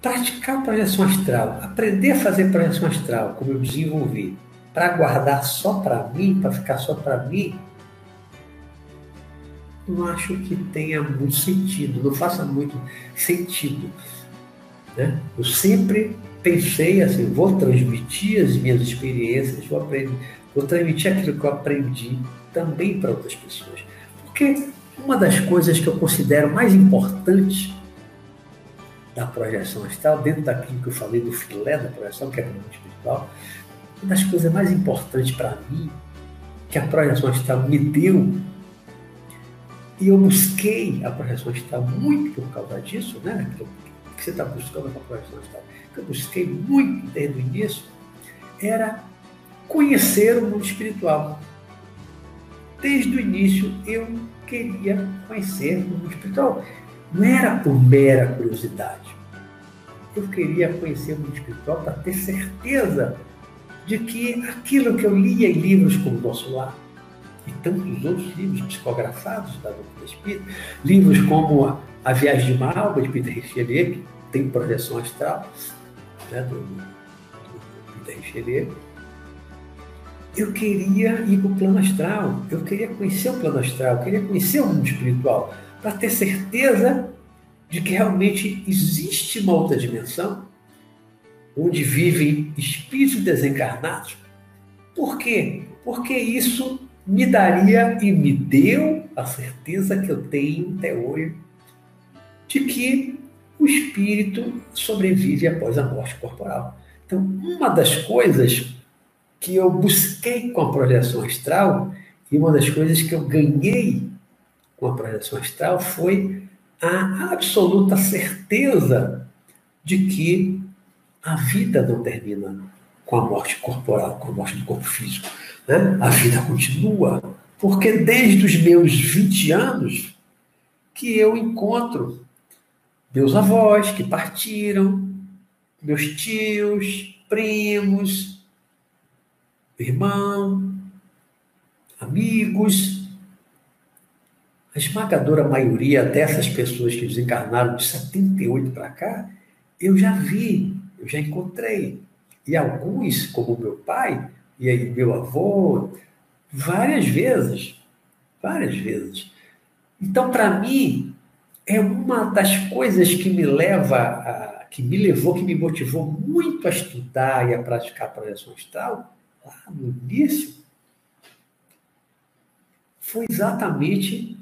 Praticar projeção astral, aprender a fazer projeção astral, como eu desenvolvi, para guardar só para mim, para ficar só para mim, não acho que tenha muito sentido, não faça muito sentido. Né? Eu sempre pensei assim, vou transmitir as minhas experiências, vou, aprender, vou transmitir aquilo que eu aprendi também para outras pessoas. Porque uma das coisas que eu considero mais importantes da projeção astral, dentro daquilo que eu falei do filé da projeção, que é o mundo espiritual, uma das coisas mais importantes para mim, que a projeção astral me deu, e eu busquei a projeção astral muito por causa disso, né? O que você está buscando na projeção astral? que eu busquei muito desde o início, era conhecer o mundo espiritual. Desde o início eu queria conhecer o mundo espiritual. Não era por mera curiosidade. Eu queria conhecer o mundo espiritual para ter certeza de que aquilo que eu lia em livros como Nosso Lar, e tantos outros livros psicografados da doutrina espírita, livros como A Viagem de uma Alma, de Peter Richelieu, que tem projeção astral, né, do, do Peter eu queria ir para o plano astral, eu queria conhecer o plano astral, eu queria conhecer o mundo espiritual, para ter certeza de que realmente existe uma outra dimensão onde vivem espíritos desencarnados. Por quê? Porque isso me daria e me deu a certeza que eu tenho até hoje de que o espírito sobrevive após a morte corporal. Então, uma das coisas que eu busquei com a projeção astral e uma das coisas que eu ganhei com a projeção astral foi a absoluta certeza de que a vida não termina com a morte corporal, com a morte do corpo físico. Né? A vida continua, porque desde os meus 20 anos que eu encontro meus avós que partiram, meus tios, primos, irmão, amigos. A esmagadora maioria dessas pessoas que desencarnaram de 78 para cá, eu já vi, eu já encontrei. E alguns, como meu pai e aí meu avô, várias vezes, várias vezes. Então, para mim, é uma das coisas que me leva, a, que me levou, que me motivou muito a estudar e a praticar projeção astral, lá no início, foi exatamente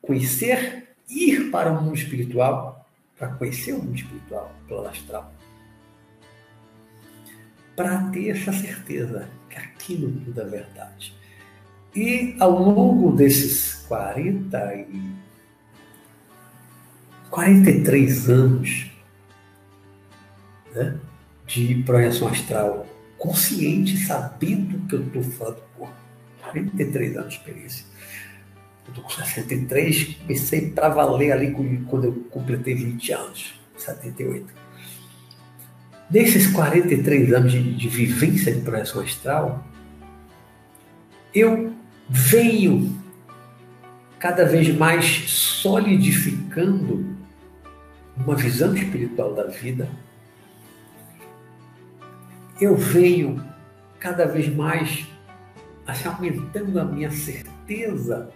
conhecer, ir para o mundo espiritual, para conhecer o mundo espiritual, plano astral. para ter essa certeza que aquilo tudo é verdade. E ao longo desses 40 e 43 anos né, de projeção astral, consciente, sabendo que eu estou falando por 43 anos de experiência. Eu estou com 63, comecei para valer ali quando eu completei 20 anos, 78. Nesses 43 anos de, de vivência de projeção astral, eu venho cada vez mais solidificando uma visão espiritual da vida. Eu venho cada vez mais assim, aumentando a minha certeza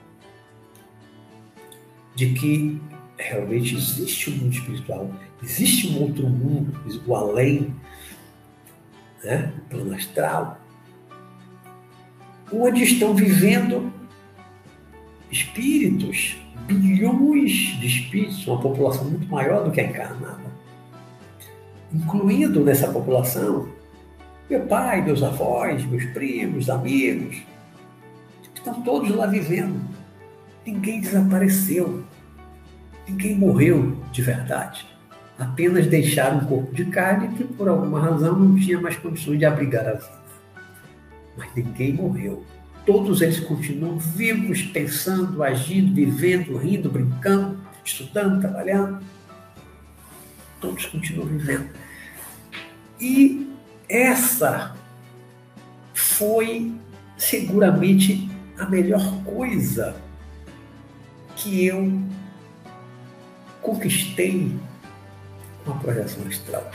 de que realmente existe um mundo espiritual, existe um outro mundo, o além, né? o plano astral, onde estão vivendo espíritos, bilhões de espíritos, uma população muito maior do que a encarnada. Incluindo nessa população meu pai, meus avós, meus primos, amigos, estão todos lá vivendo. Ninguém desapareceu. Ninguém morreu de verdade. Apenas deixaram um corpo de carne que, por alguma razão, não tinha mais condições de abrigar a vida. Mas ninguém morreu. Todos eles continuam vivos, pensando, agindo, vivendo, rindo, brincando, estudando, trabalhando. Todos continuam vivendo. E essa foi seguramente a melhor coisa que eu conquistei com a projeção astral.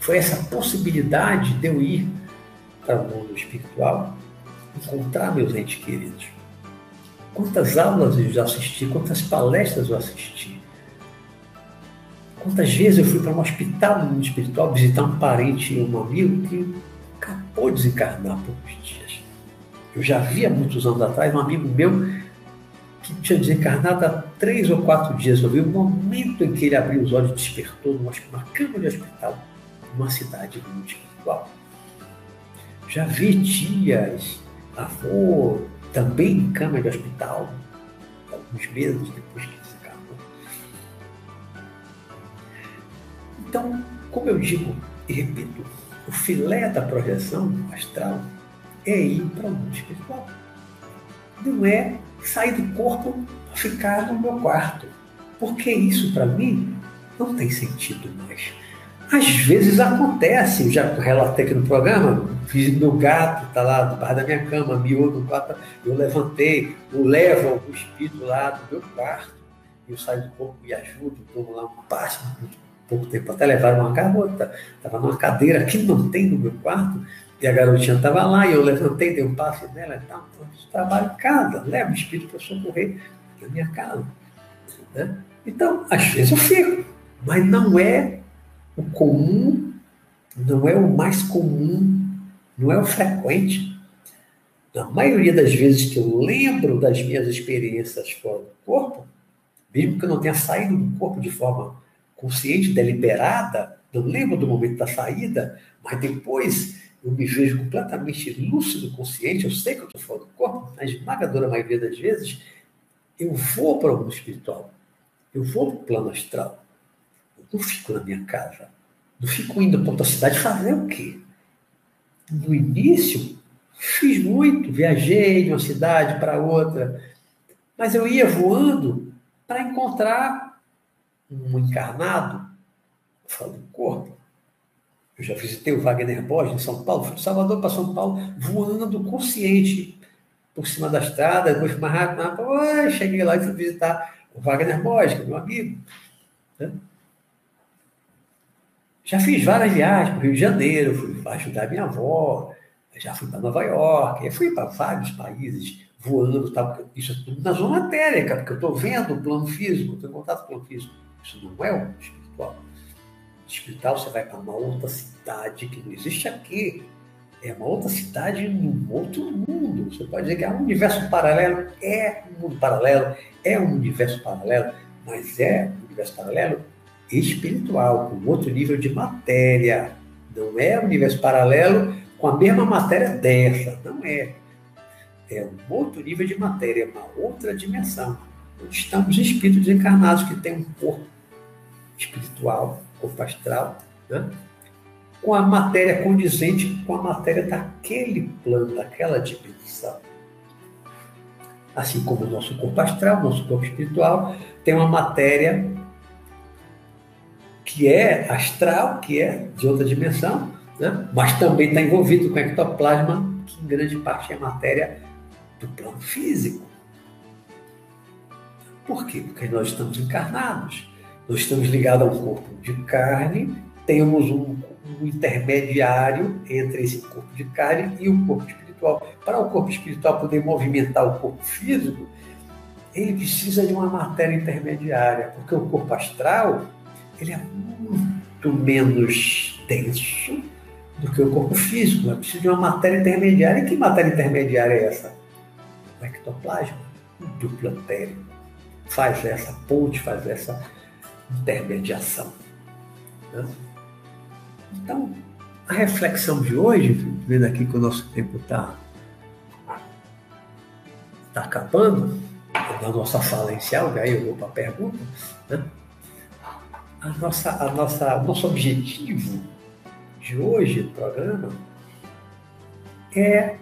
Foi essa possibilidade de eu ir para o mundo espiritual, encontrar meus entes queridos. Quantas aulas eu já assisti, quantas palestras eu assisti. Quantas vezes eu fui para um hospital mundo espiritual visitar um parente ou um amigo que acabou de desencarnar há poucos dias. Eu já vi há muitos anos atrás um amigo meu que tinha desencarnado há três ou quatro dias. Eu vi o momento em que ele abriu os olhos e despertou numa, numa cama de hospital, numa cidade mundo espiritual. Já vi tias, avô, também em cama de hospital, alguns meses depois Então, como eu digo e repito, o filé da projeção astral é ir para o mundo espiritual. Não é sair do corpo para ficar no meu quarto. Porque isso, para mim, não tem sentido mais. Às vezes acontece, já relatei aqui no programa, fiz meu gato, está lá debaixo da minha cama, miou no quarto, eu levantei, eu levo o espírito lá do meu quarto, eu saio do corpo e ajudo, tomo lá um passo, pouco tempo até levaram uma garota, estava numa cadeira que não tem no meu quarto, e a garotinha estava lá, e eu levantei, dei um passo nela e tal, trabalho em casa, leva o espírito para socorrer na minha casa. Né? Então, às vezes eu fico, mas não é o comum, não é o mais comum, não é o frequente. Na maioria das vezes que eu lembro das minhas experiências fora do corpo, mesmo que eu não tenha saído do corpo de forma consciente, deliberada, não lembro do momento da saída, mas depois eu me vejo completamente lúcido, consciente, eu sei que eu estou fora do corpo, na esmagadora maioria das vezes, eu vou para o mundo espiritual, eu vou para o plano astral, eu não fico na minha casa, não fico indo para outra cidade fazer o quê? No início, fiz muito, viajei de uma cidade para outra, mas eu ia voando para encontrar um encarnado fora do corpo. Eu já visitei o Wagner Borges em São Paulo, fui de Salvador para São Paulo, voando consciente por cima da estrada, depois mais rápido, rápido cheguei lá e fui visitar o Wagner Borges, é meu amigo. Né? Já fiz várias viagens para o Rio de Janeiro, fui ajudar minha avó, já fui para Nova York, fui para vários países voando, tal, isso é tudo na zona térica, porque eu estou vendo o plano físico, estou em contato com o plano físico. Isso não é o espiritual. Espiritual você vai para uma outra cidade que não existe aqui. É uma outra cidade num outro mundo. Você pode dizer que é um universo paralelo. É um mundo paralelo, é um universo paralelo, mas é um universo paralelo espiritual, com outro nível de matéria, Não é um universo paralelo com a mesma matéria dessa. Não é. É um outro nível de matéria, uma outra dimensão. Onde estamos espíritos encarnados que têm um corpo espiritual, corpo astral, né? com a matéria condizente com a matéria daquele plano, daquela dimensão. Assim como o nosso corpo astral, nosso corpo espiritual, tem uma matéria que é astral, que é de outra dimensão, né? mas também está envolvido com ectoplasma, que em grande parte é matéria do plano físico. Por quê? Porque nós estamos encarnados, nós estamos ligados a um corpo de carne, temos um, um intermediário entre esse corpo de carne e o corpo espiritual. Para o corpo espiritual poder movimentar o corpo físico, ele precisa de uma matéria intermediária, porque o corpo astral ele é muito menos denso do que o corpo físico. É preciso de uma matéria intermediária. E que matéria intermediária é essa? O ectoplasma, o duplo antérico. Faz essa ponte, faz essa intermediação. Né? Então, a reflexão de hoje, vendo aqui que o nosso tempo está tá acabando, da nossa fala inicial, aí eu vou para a pergunta, né? a nossa, a nossa, o nosso objetivo de hoje do programa é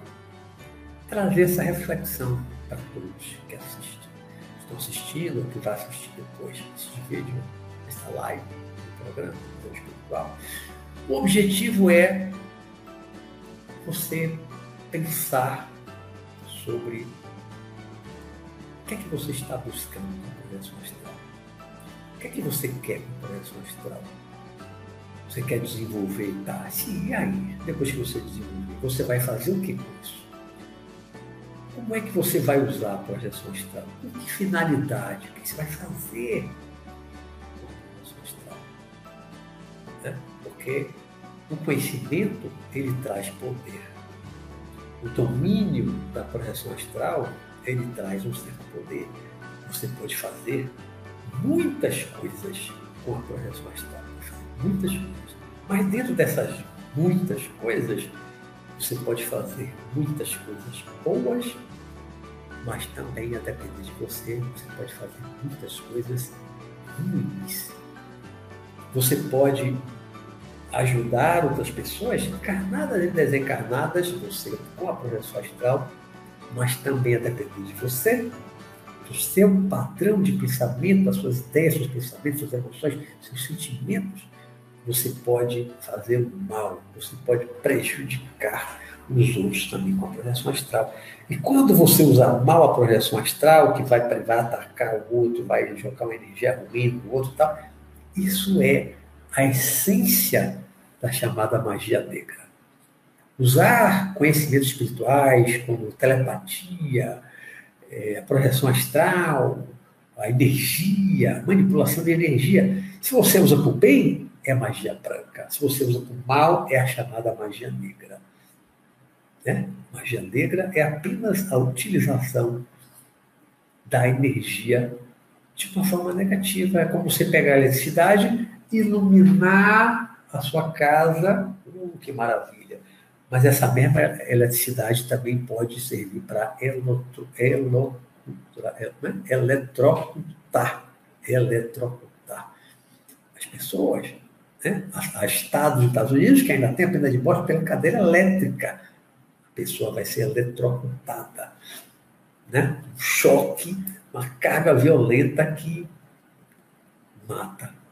trazer essa reflexão para todos que assistem, estão assistindo, que vai assistir depois desse vídeo, dessa live, do programa do espiritual. O objetivo é você pensar sobre o que é que você está buscando na projeção astral. O que é que você quer com projeção astral? Você quer desenvolver tá? Sim, e aí? Depois que você desenvolver, você vai fazer o que com isso? Como é que você vai usar a projeção astral? Com que finalidade? O que você vai fazer Né? Porque o conhecimento, ele traz poder. O domínio da projeção astral, ele traz um certo poder. Você pode fazer muitas coisas com a projeção astral. Muitas coisas. Mas dentro dessas muitas coisas, você pode fazer muitas coisas boas, mas também, a depender de você, você pode fazer muitas coisas ruins. Você pode ajudar outras pessoas, encarnadas e desencarnadas, você com a projeção astral, mas também a depender de você, do seu padrão de pensamento, das suas ideias, seus pensamentos, suas emoções, seus sentimentos, você pode fazer o mal, você pode prejudicar os outros também com a projeção astral. E quando você usar mal a projeção astral, que vai, vai atacar o outro, vai jogar uma energia ruim no outro e tal, isso é a essência da chamada magia negra. Usar conhecimentos espirituais, como telepatia, é, a projeção astral, a energia, manipulação de energia. Se você usa por bem, é magia branca. Se você usa por mal, é a chamada magia negra. Né? Magia negra é apenas a utilização da energia de uma forma negativa. É como você pegar a eletricidade iluminar a sua casa, uh, que maravilha. Mas essa mesma eletricidade também pode servir para eletrocutar. Eletrocutar. As pessoas, né? a Estados dos Estados Unidos, que ainda tem a pena de morte pela cadeira elétrica. A pessoa vai ser eletrocutada. Né? Um choque, uma carga violenta que mata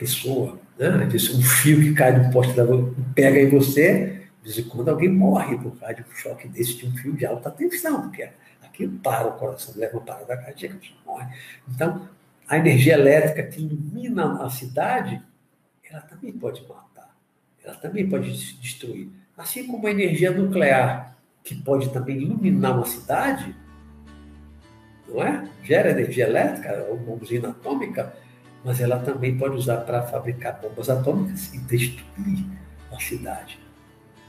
pessoa, né? um fio que cai do poste da pega em você, de vez em quando alguém morre por causa de um choque desse de um fio de alta tensão, porque aquilo para o coração, leva uma parada cardíaca, a pessoa morre. Então, a energia elétrica que ilumina a cidade, ela também pode matar, ela também pode destruir. Assim como a energia nuclear, que pode também iluminar uma cidade, não é? Gera energia elétrica, uma usina atômica, mas ela também pode usar para fabricar bombas atômicas e destruir a cidade.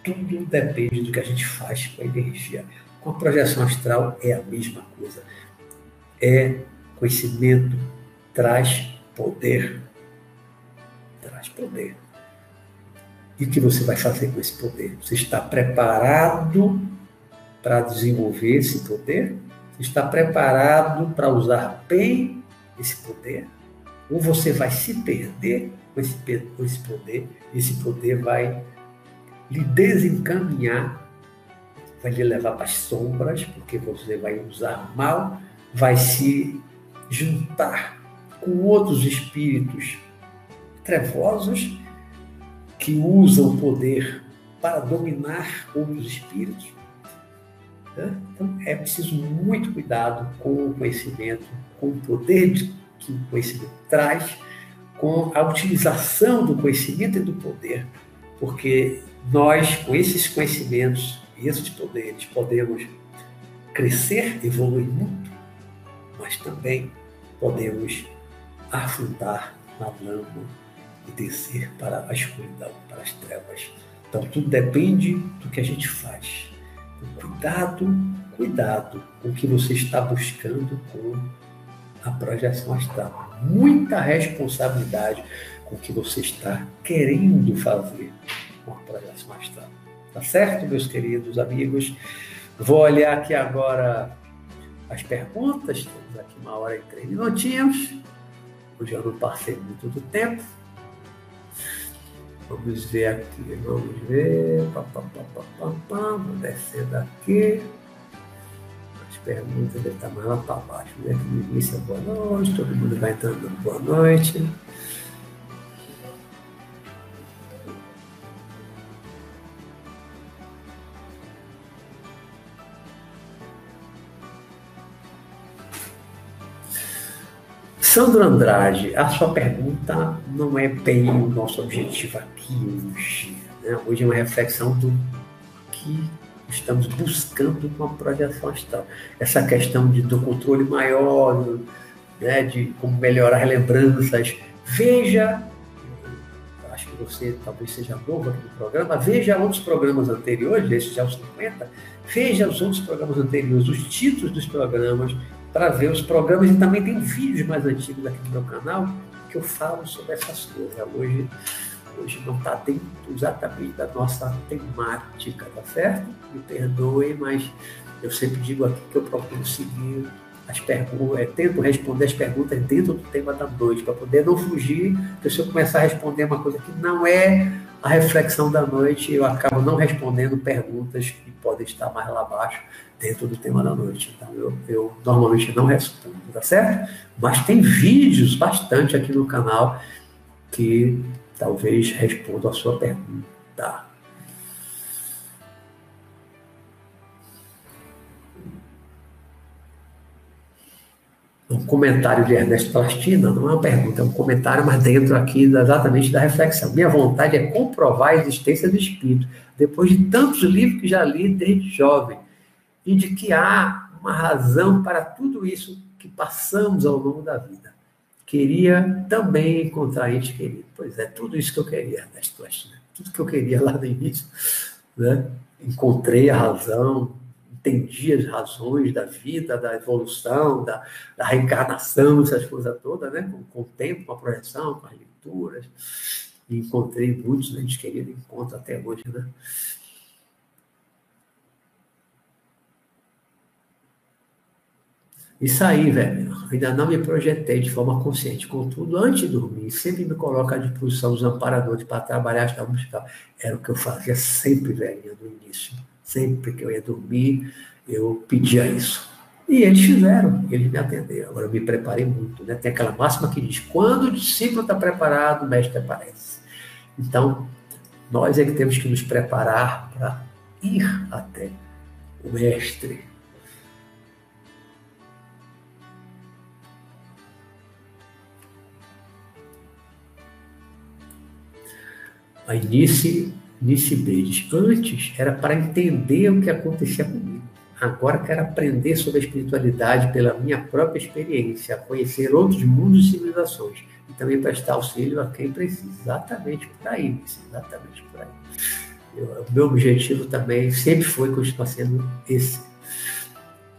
Tudo depende do que a gente faz com a energia. Com a projeção astral é a mesma coisa. É conhecimento, traz poder. Traz poder. E o que você vai fazer com esse poder? Você está preparado para desenvolver esse poder? Está preparado para usar bem esse poder? Ou você vai se perder com esse, com esse poder? Esse poder vai lhe desencaminhar, vai lhe levar para as sombras, porque você vai usar mal, vai se juntar com outros espíritos trevosos que usam o poder para dominar outros espíritos. Né? Então é preciso muito cuidado com o conhecimento, com o poder que o conhecimento traz, com a utilização do conhecimento e do poder, porque nós, com esses conhecimentos e esses poderes, podemos crescer, evoluir muito, mas também podemos afundar na lama e descer para a escuridão, para as trevas. Então, tudo depende do que a gente faz. Cuidado, cuidado com o que você está buscando com a projeção astral. Muita responsabilidade com o que você está querendo fazer com a projeção astral. Tá certo, meus queridos amigos? Vou olhar aqui agora as perguntas. Temos aqui uma hora e três minutinhos. Hoje eu não passei muito do tempo. Vamos ver aqui, vamos ver. Pá, pá, pá, pá, pá, pá. Vou descendo aqui. As perguntas devem estar mais lá para baixo. Né? Início, boa noite. Todo mundo vai entrando boa noite. Sandro Andrade, a sua pergunta não é bem o nosso objetivo aqui hoje. Né? Hoje é uma reflexão do que estamos buscando com a projeção astral. Essa questão de, do controle maior, né, de como melhorar as lembranças. Veja, acho que você talvez seja novo aqui no programa, veja outros programas anteriores, esses já os 50, veja os outros programas anteriores, os títulos dos programas, para ver os programas e também tem vídeos mais antigos aqui no meu canal que eu falo sobre essas coisas. Hoje, hoje não está dentro exatamente da nossa temática, tá certo? Me perdoem, mas eu sempre digo aqui que eu procuro seguir as perguntas, é, tento responder as perguntas dentro do tema da noite, para poder não fugir, porque se eu começar a responder uma coisa que não é a reflexão da noite, eu acabo não respondendo perguntas que podem estar mais lá abaixo dentro do tema da noite. Então, eu, eu normalmente não respondo, tá certo? Mas tem vídeos bastante aqui no canal que talvez respondam a sua pergunta. um comentário de Ernesto Plastina, não é uma pergunta, é um comentário, mas dentro aqui exatamente da reflexão. Minha vontade é comprovar a existência do Espírito, depois de tantos livros que já li desde jovem e de que há uma razão para tudo isso que passamos ao longo da vida. Queria também encontrar ente querido. Pois é, tudo isso que eu queria, Ernesto né? tudo que eu queria lá no início. Né? Encontrei a razão, entendi as razões da vida, da evolução, da, da reencarnação, essas coisas todas, né? com, com o tempo, com a projeção, com as leituras. Encontrei muitos entes queridos, encontro até hoje. Né? Isso aí, velho. Ainda não me projetei de forma consciente. Contudo, antes de dormir, sempre me coloco à disposição dos amparadores para trabalhar esta musical. Era o que eu fazia sempre, velho, no início. Sempre que eu ia dormir, eu pedia isso. E eles fizeram, eles me atenderam. Agora eu me preparei muito. Né? Tem aquela máxima que diz: quando o discípulo está preparado, o mestre aparece. Então, nós é que temos que nos preparar para ir até o mestre a Nice, Nice Bedes. Antes era para entender o que acontecia comigo. Agora quero aprender sobre a espiritualidade pela minha própria experiência, conhecer outros mundos e civilizações e também prestar auxílio a quem precisa. Exatamente por aí, exatamente por aí. Eu, o meu objetivo também sempre foi continuar sendo esse.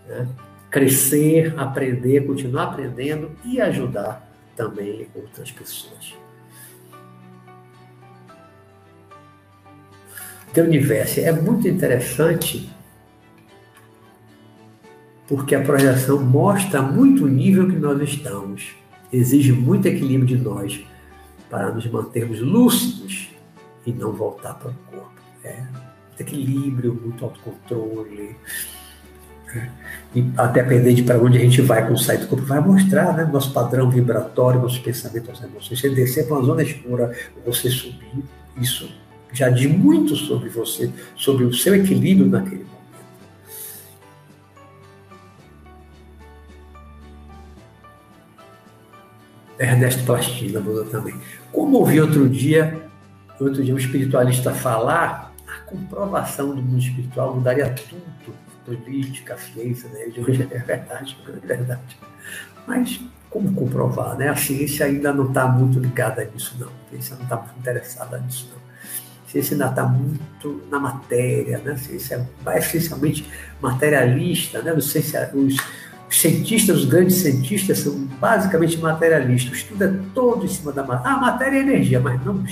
Né? Crescer, aprender, continuar aprendendo e ajudar também outras pessoas. Do universo. É muito interessante porque a projeção mostra muito o nível que nós estamos. Exige muito equilíbrio de nós para nos mantermos lúcidos e não voltar para o corpo. É muito equilíbrio, muito autocontrole. É. E a depender de para onde a gente vai com o site do corpo, vai mostrar né, nosso padrão vibratório, nossos pensamentos, nossas emoções. Você descer para uma zona escura, você subir, isso já diz muito sobre você, sobre o seu equilíbrio naquele momento. Ernesto Plastina mandou também. Como ouvi outro dia, outro dia um espiritualista falar, a comprovação do mundo espiritual mudaria tudo. Política, ciência, né? De hoje é verdade, *laughs* é verdade. Mas como comprovar, né? A ciência ainda não está muito ligada nisso, não. A ciência não está muito interessada nisso, não ciência ainda está muito na matéria, né? a ciência é essencialmente materialista, né? Os, os, os, cientistas, os grandes cientistas são basicamente materialistas, estudo é todo em cima da matéria. Ah, matéria é energia, mas não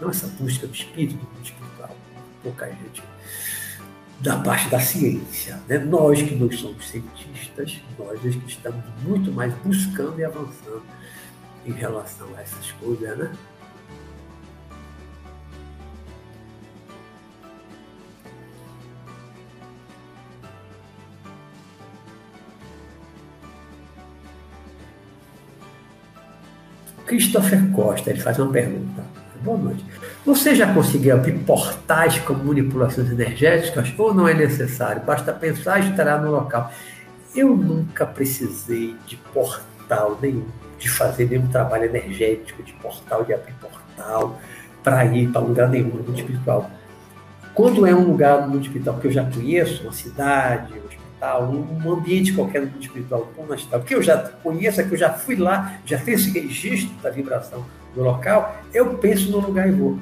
Não essa busca do espírito, do espiritual. Pouca gente da parte da ciência. Né? Nós que não somos cientistas, nós que estamos muito mais buscando e avançando em relação a essas coisas, né? Christopher Costa, ele faz uma pergunta. Boa noite. Você já conseguiu abrir portais com manipulações energéticas ou não é necessário? Basta pensar e estará no local. Eu nunca precisei de portal nenhum, de fazer nenhum trabalho energético, de portal, de abrir portal, para ir para lugar nenhum no mundo espiritual. Quando é um lugar no mundo espiritual que eu já conheço, uma cidade, espiritual, um ambiente qualquer no mundo espiritual, um astral, que eu já conheço, que eu já fui lá, já tenho esse registro da vibração do local, eu penso no lugar e vou.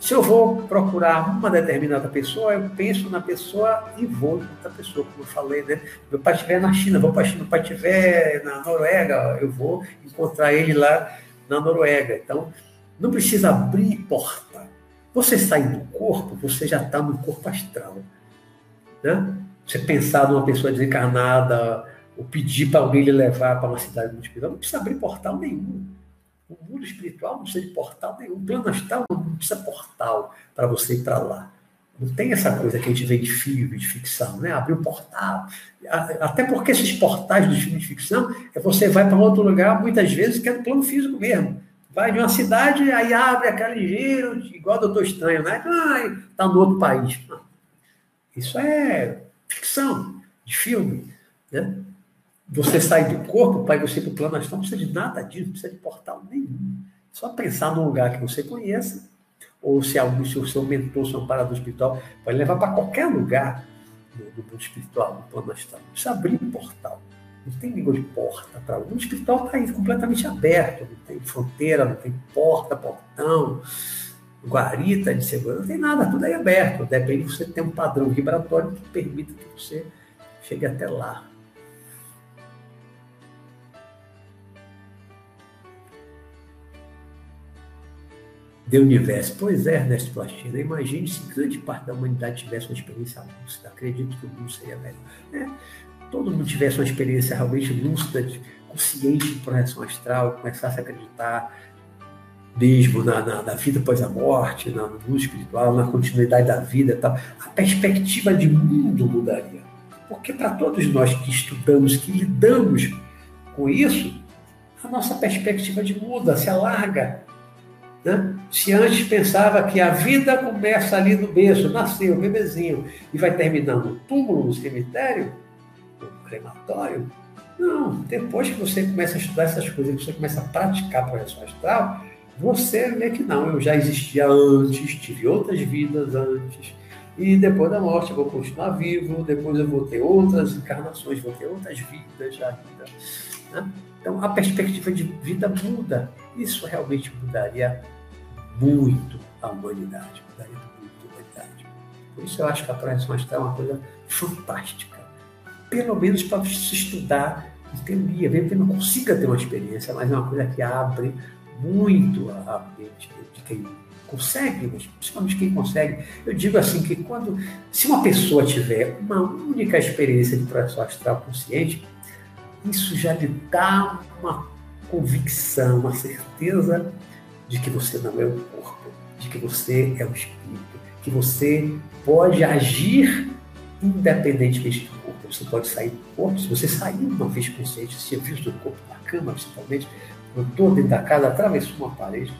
Se eu vou procurar uma determinada pessoa, eu penso na pessoa e vou outra pessoa, como eu falei, né? Meu pai estiver na China, vou para a China. Meu pai estiver na Noruega, eu vou encontrar ele lá na Noruega. Então, não precisa abrir porta. Você sai do corpo, você já está no corpo astral. Né? Você pensar numa pessoa desencarnada, ou pedir para alguém lhe levar para uma cidade muito espiritual, não precisa abrir portal nenhum. O mundo espiritual não precisa de portal nenhum. O plano astral não precisa portal para você ir para lá. Não tem essa coisa que a gente vê de filme, de ficção, né? Abrir um portal. Até porque esses portais dos filmes de ficção é você vai para outro lugar, muitas vezes, que é no plano físico mesmo. Vai de uma cidade, aí abre aquele giro, igual Doutor Estranho, né? Ah, está no outro país. Isso é ficção, de filme. Né? Você sai do corpo para você para o plano astral, não precisa de nada disso, não precisa de portal nenhum. Só pensar num lugar que você conheça, ou se algum se o seu mentor, seu amparador espiritual, pode levar para qualquer lugar no mundo espiritual, no plano astral. Não precisa abrir portal. Não tem língua de porta para o espiritual está completamente aberto, não tem fronteira, não tem porta, portão guarita de segurança, não tem nada, tudo aí aberto. Depende de você ter um padrão vibratório que permita que você chegue até lá. de universo. Pois é, Ernesto Plastina, imagine se grande parte da humanidade tivesse uma experiência lúcida. Acredito que o mundo seria melhor. É, todo mundo tivesse uma experiência realmente lúcida, consciente de projeção astral, começasse a acreditar mesmo na, na, na, vida após a morte, no mundo espiritual, na continuidade da vida e tal, a perspectiva de mundo mudaria. Porque para todos nós que estudamos, que lidamos com isso, a nossa perspectiva de muda, se alarga. Né? Se antes pensava que a vida começa ali no berço, nasceu, bebezinho, e vai terminar no túmulo, no cemitério, no crematório, não, depois que você começa a estudar essas coisas, que você começa a praticar a projeção astral, você vê que não, eu já existia antes, tive outras vidas antes, e depois da morte eu vou continuar vivo, depois eu vou ter outras encarnações, vou ter outras vidas ainda. Né? Então a perspectiva de vida muda. Isso realmente mudaria muito a humanidade, mudaria muito a humanidade. Por isso eu acho que a projeção astral é uma coisa fantástica. Pelo menos para se estudar em teoria, mesmo que não consiga ter uma experiência, mas é uma coisa que abre muito a mente de quem consegue, mas principalmente quem consegue. Eu digo assim que quando, se uma pessoa tiver uma única experiência de projeção astral consciente, isso já lhe dá uma convicção, uma certeza de que você não é o corpo, de que você é o espírito, que você pode agir independentemente do corpo. Você pode sair do corpo, se você sair uma vez consciente, se visto do corpo na cama, principalmente, andou dentro da casa, atravessou uma parede,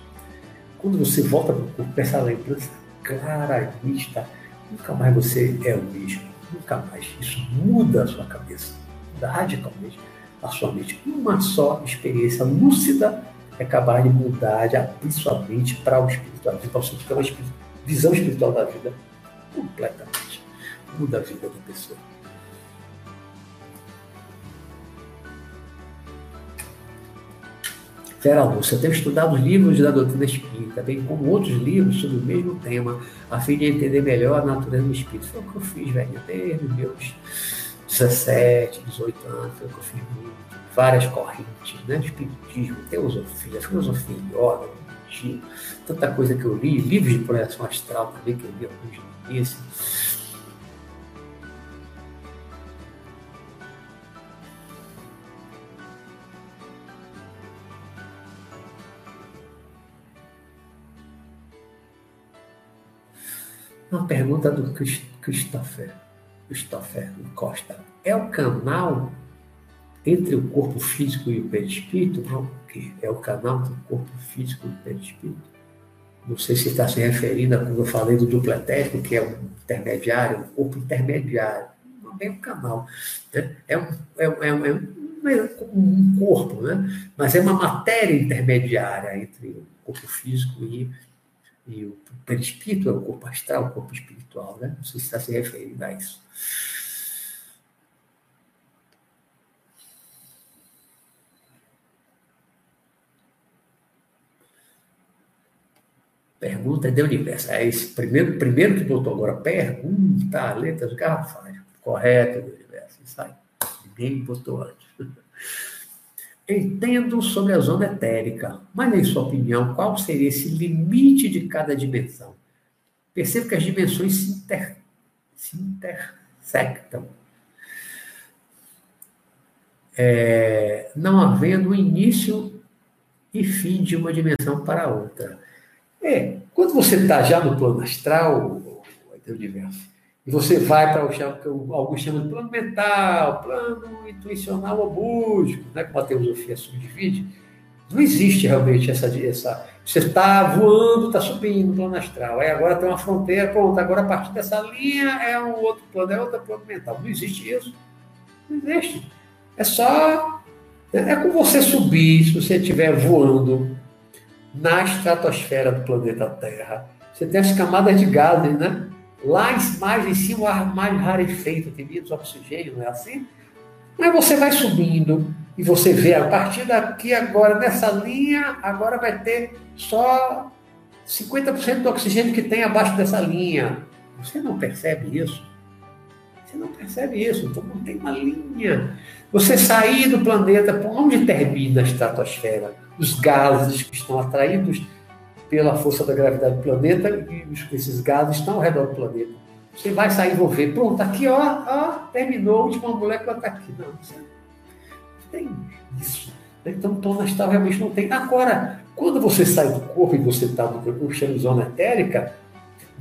quando você volta para o corpo, essa lembrança clara nítida, nunca mais você é o mesmo. Nunca mais. Isso muda a sua cabeça, radicalmente a sua mente. Uma só experiência lúcida é capaz de mudar, de abrir sua mente para o espiritual, para uma visão espiritual da vida completamente. Muda a vida da pessoa. Vera Lúcia, tenho estudado os livros da doutrina espírita, bem como outros livros sobre o mesmo tema, a fim de entender melhor a natureza do espírito. Foi o que eu fiz, velho, desde meus 17, 18 anos, foi o que eu fiz muito. Várias correntes, né? Espiritismo, teosofia, filosofia, yoga, tanta coisa que eu li, livros de projeção astral também, que eu li alguns desses Uma pergunta do Christopher, Christopher Costa. É o canal entre o corpo físico e o perispírito? Não, o quê? É o canal entre o corpo físico e o perispírito? Não sei se está se referindo a quando eu falei do duplo etérico, que é um intermediário, um corpo intermediário. Não é um canal. Né? É, um, é, um, é, um, é um corpo, né? mas é uma matéria intermediária entre o corpo físico e e o perispírito é o corpo astral, o corpo espiritual, né? Não sei se está se referindo a isso. Pergunta de universo. É esse primeiro, primeiro que botou agora, pergunta, letras garrafais. Correto, do universo. Isso aí. Ninguém botou antes. *laughs* Entendo sobre a zona etérica, mas, em sua opinião, qual seria esse limite de cada dimensão? Percebo que as dimensões se, inter... se intersectam, é... não havendo início e fim de uma dimensão para outra. É, quando você está já no plano astral, do universo, e você vai para o que alguns chamam de plano mental, plano intuicional ou búdico, né, como a teosofia subdivide. Não existe realmente essa. essa você está voando, está subindo no plano astral. Aí agora tem uma fronteira, pronto, agora a partir dessa linha é um outro plano, é outro plano mental. Não existe isso. Não existe. É só. É como você subir, se você estiver voando na estratosfera do planeta Terra. Você tem as camadas de gases, né? Lá mais em cima o ar mais rarefeito, tem menos oxigênio, não é assim? Mas você vai subindo e você vê a partir daqui agora, nessa linha, agora vai ter só 50% do oxigênio que tem abaixo dessa linha. Você não percebe isso? Você não percebe isso, então não tem uma linha. Você sair do planeta, por onde termina a estratosfera? Os gases que estão atraídos pela força da gravidade do planeta e esses gases estão ao redor do planeta. Você vai sair e vou ver, pronto, aqui ó, ó terminou, a última molécula está aqui. Não, não tem isso. Então, plano astral realmente não tem. Agora, quando você sai do corpo e você está no corpo, chama zona etérica,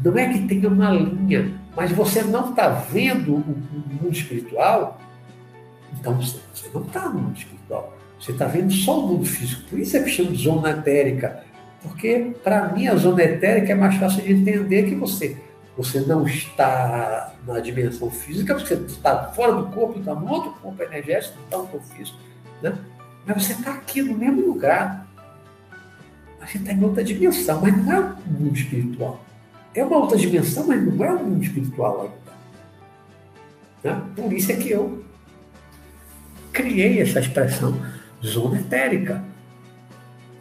não é que tenha uma linha, mas você não está vendo o, mundo espiritual, então você, não está no mundo espiritual. Você está vendo só o mundo físico. Por isso é que chama zona etérica. Porque, para mim, a zona etérica é mais fácil de entender que você, você não está na dimensão física, porque você está fora do corpo, está no outro corpo energético, não está no corpo físico. Né? Mas você está aqui no mesmo lugar. Você está em outra dimensão, mas não é o mundo espiritual. É uma outra dimensão, mas não é o mundo espiritual ainda. Né? Por isso é que eu criei essa expressão zona etérica.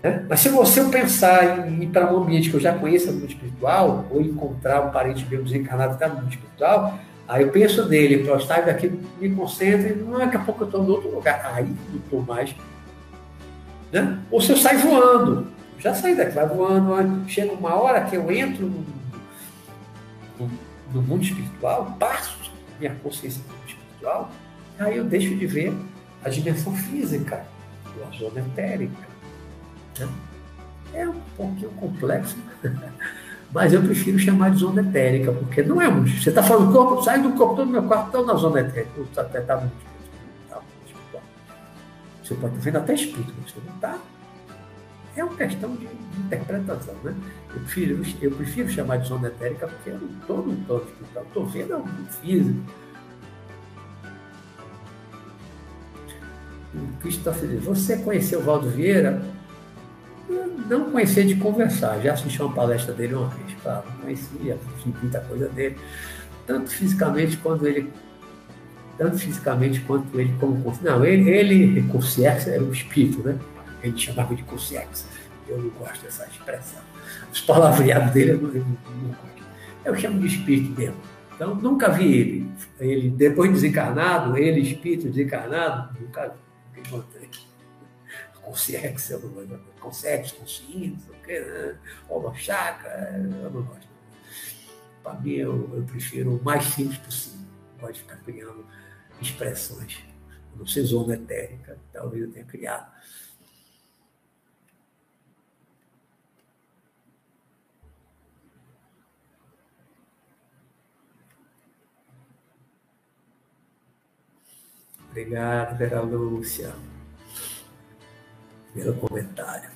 Né? Mas se você pensar em ir para um ambiente que eu já conheço no mundo espiritual, ou encontrar um parente meu desencarnado que está no mundo espiritual, aí eu penso nele, para estar daqui, me concentro, e não, daqui a pouco eu estou em outro lugar. Aí não estou mais. Né? Ou se eu sair voando, Já saí daqui, vai voando, chega uma hora que eu entro no, no, no mundo espiritual, passo minha consciência no mundo espiritual, aí eu deixo de ver a dimensão física, a zona etérica. Né? É um pouquinho complexo, *laughs* mas eu prefiro chamar de zona etérica, porque não é muito. Você está falando corpo, sai do corpo todo meu quarto, estou na zona etérica. Está tá muito espiritual. Você pode estar vendo até espírito, mas você não está. É uma questão de, interpretação, né? Eu prefiro, eu prefiro chamar de zona etérica porque eu não estou no plano espiritual, estou vendo o físico. O Christopher diz, você conheceu o Valdo Vieira? Não conhecia de conversar, já assisti uma palestra dele uma vez, claro, conhecia, muita coisa dele, tanto fisicamente quanto ele, tanto fisicamente quanto ele como não, ele, ele Consciex era um espírito, né? Ele chamava de Consciex. Eu não gosto dessa expressão. Os palavreados dele eu não, eu não, não Eu chamo de espírito mesmo. Então, nunca vi ele. Ele, depois desencarnado, ele, espírito desencarnado, nunca vi. Consciência, gosto. Consciência, o quê? Né? Holochakra, eu não gosto. Para mim, eu, eu, prefiro o mais simples possível. Não gosto de ficar criando expressões. Eu não sei zona etérica, talvez eu tenha criado. Obrigado, Vera Lúcia pelo comentário.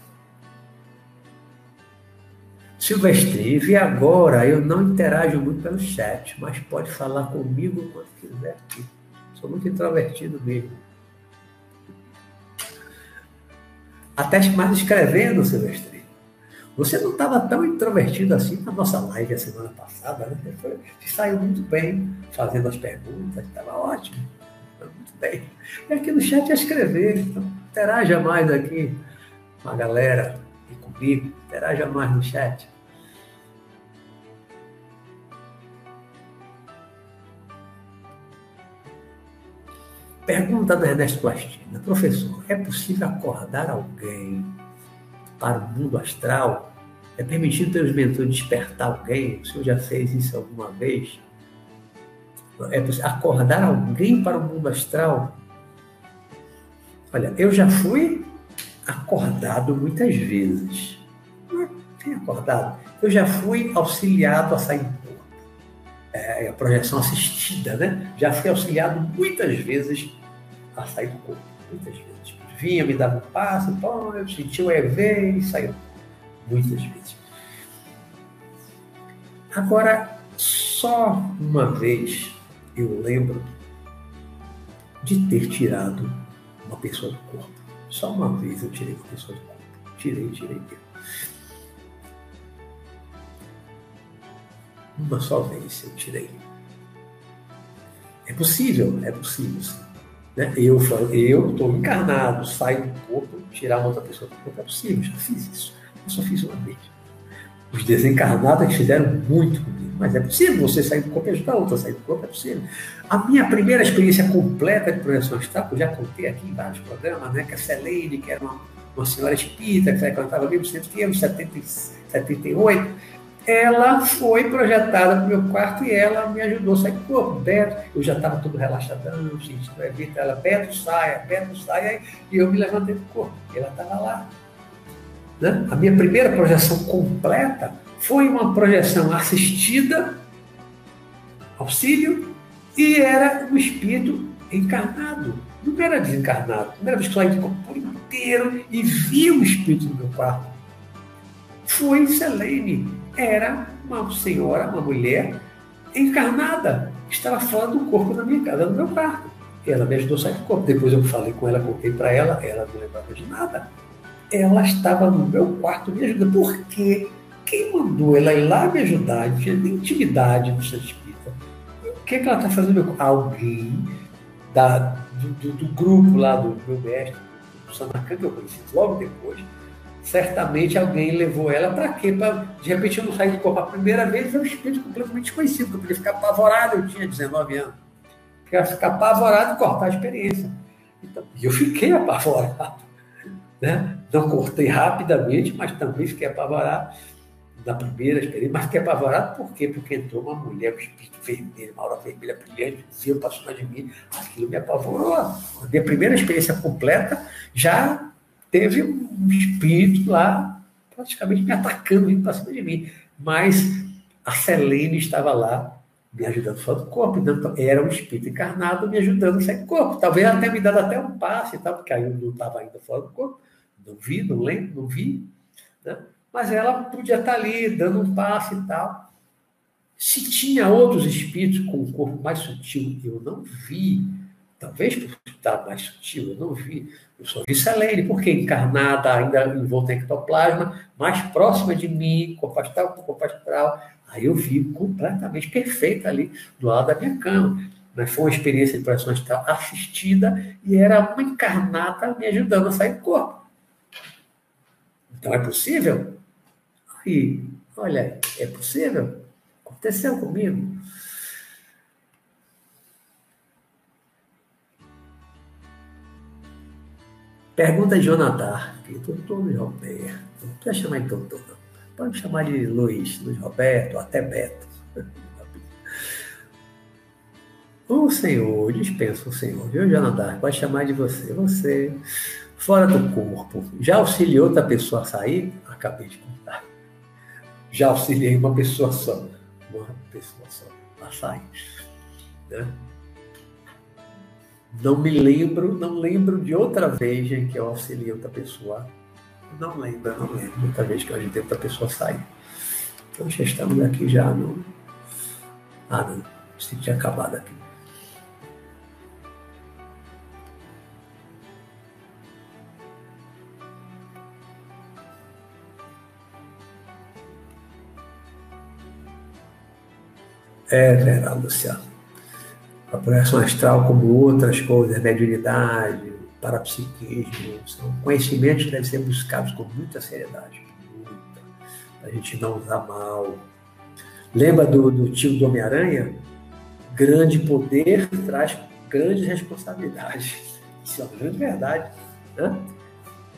Silvestre, e agora eu não interajo muito pelo chat, mas pode falar comigo quando quiser. Sou muito introvertido mesmo. Até mais escrevendo, Silvestre. Você não estava tão introvertido assim na nossa live a semana passada, né? Você saiu muito bem fazendo as perguntas, estava ótimo. Muito bem. E aqui no chat é escrever, então Interaja mais aqui com a galera e comigo. Interaja mais no chat. Pergunta do Ernesto Plastina. Professor, é possível acordar alguém para o mundo astral? É permitido pelos mentores despertar alguém? O senhor já fez isso alguma vez? É acordar alguém para o mundo astral? Olha, eu já fui acordado muitas vezes. Não é acordado. Eu já fui auxiliado a sair do corpo. É, a projeção assistida, né? Já fui auxiliado muitas vezes a sair do corpo. Muitas vezes. Vinha, me dava um passo, pô, eu senti o EV e saiu. Muitas vezes. Agora, só uma vez eu lembro de ter tirado uma pessoa do corpo. Só uma vez eu tirei uma pessoa do corpo. Tirei, tirei mesmo. Uma só vez eu tirei. É possível, é possível. Né? Eu estou encarnado, saio do corpo, tirar uma outra pessoa do corpo, é possível, já fiz isso. Eu só fiz uma vez. Os desencarnados fizeram muito comigo, mas é possível você sair do corpo e ajudar outra a sair do corpo, é possível. A minha primeira experiência completa de projeção eu já contei aqui em vários programas, né, que a Celene, que era uma, uma senhora espírita, que frequentava 1900 anos, 78, ela foi projetada para o meu quarto e ela me ajudou a sair do corpo. Beto, eu já estava todo relaxadão, gente, evita ela, Beto, saia, Beto, saia, e eu me levantei do corpo. Ela estava lá. Né? A minha primeira projeção completa foi uma projeção assistida, auxílio, e era um espírito encarnado. Não era desencarnado. Vez que eu saí de corpo inteiro e vi o espírito no meu quarto. Foi Selene. Era uma senhora, uma mulher encarnada. Estava fora do corpo da minha casa, no meu quarto. Ela me ajudou a sair do corpo. Depois eu falei com ela, contei para ela, ela não lembrava de nada. Ela estava no meu quarto me ajudando. Por quê? Quem mandou ela ir lá me ajudar? Não tinha intimidade no centro espírita que, que ela está fazendo? Alguém da, do, do, do, grupo lá do meu mestre, do Sanacan, que eu conheci logo depois, certamente alguém levou ela para quê? Pra, de repente eu não saí de corpo a primeira vez, foi um espírito completamente desconhecido, eu podia ficar apavorado, eu tinha 19 anos. Queria ficar apavorado e cortar a experiência. Então, e eu fiquei apavorado. Né? Não cortei rapidamente, mas também fiquei apavorado na primeira experiência, mas fiquei apavorado por quê? Porque entrou uma mulher com espírito vermelho, uma aura vermelha brilhante, viu, passou cima de mim, aquilo me apavorou. A minha primeira experiência completa já teve um espírito lá praticamente me atacando, vindo para cima de mim. Mas a Selene estava lá me ajudando fora do corpo, então era um espírito encarnado me ajudando a sair do corpo. Talvez tenha me dado até um passe tal, porque aí eu não estava ainda fora do corpo, não vi, não lembro, não vi, né? mas ela podia estar ali dando um passe e tal. Se tinha outros espíritos com um corpo mais sutil, eu não vi, talvez por estar mais sutil, eu não vi. Eu só vi Selene, porque encarnada, ainda envolta em ectoplasma, mais próxima de mim, corpo astral com corpo astral, Aí eu vi completamente perfeita ali do lado da minha cama. Mas foi uma experiência de projeção astral assistida e era uma encarnada me ajudando a sair do corpo. Então é possível? Aí, olha, é possível? Aconteceu comigo. Pergunta de Jonathan, doutor Roberto, não precisa chamar de doutor, não. Pode chamar de Luiz, Luiz Roberto, até Beto. *laughs* O Senhor, dispensa o Senhor, viu, Jonathan? Pode chamar de você. Você, fora do corpo, já auxiliou outra pessoa a sair? Acabei de contar. Já auxiliei uma pessoa só. Uma pessoa só a sair. Né? Não me lembro, não lembro de outra vez em que eu auxiliei outra pessoa não lembro, não lembro. Muita vez que a gente tenta a pessoa sair. Então já estamos aqui já no. Ah, não. Se tinha acabado aqui. É verdade, Luciano. A projeção astral, como outras coisas, mediunidade, parapsiquismo, são conhecimentos que devem ser buscados com muita seriedade, para a gente não usar mal. Lembra do, do tio do Homem-Aranha? Grande poder traz grandes responsabilidades. Isso é uma grande verdade. Né?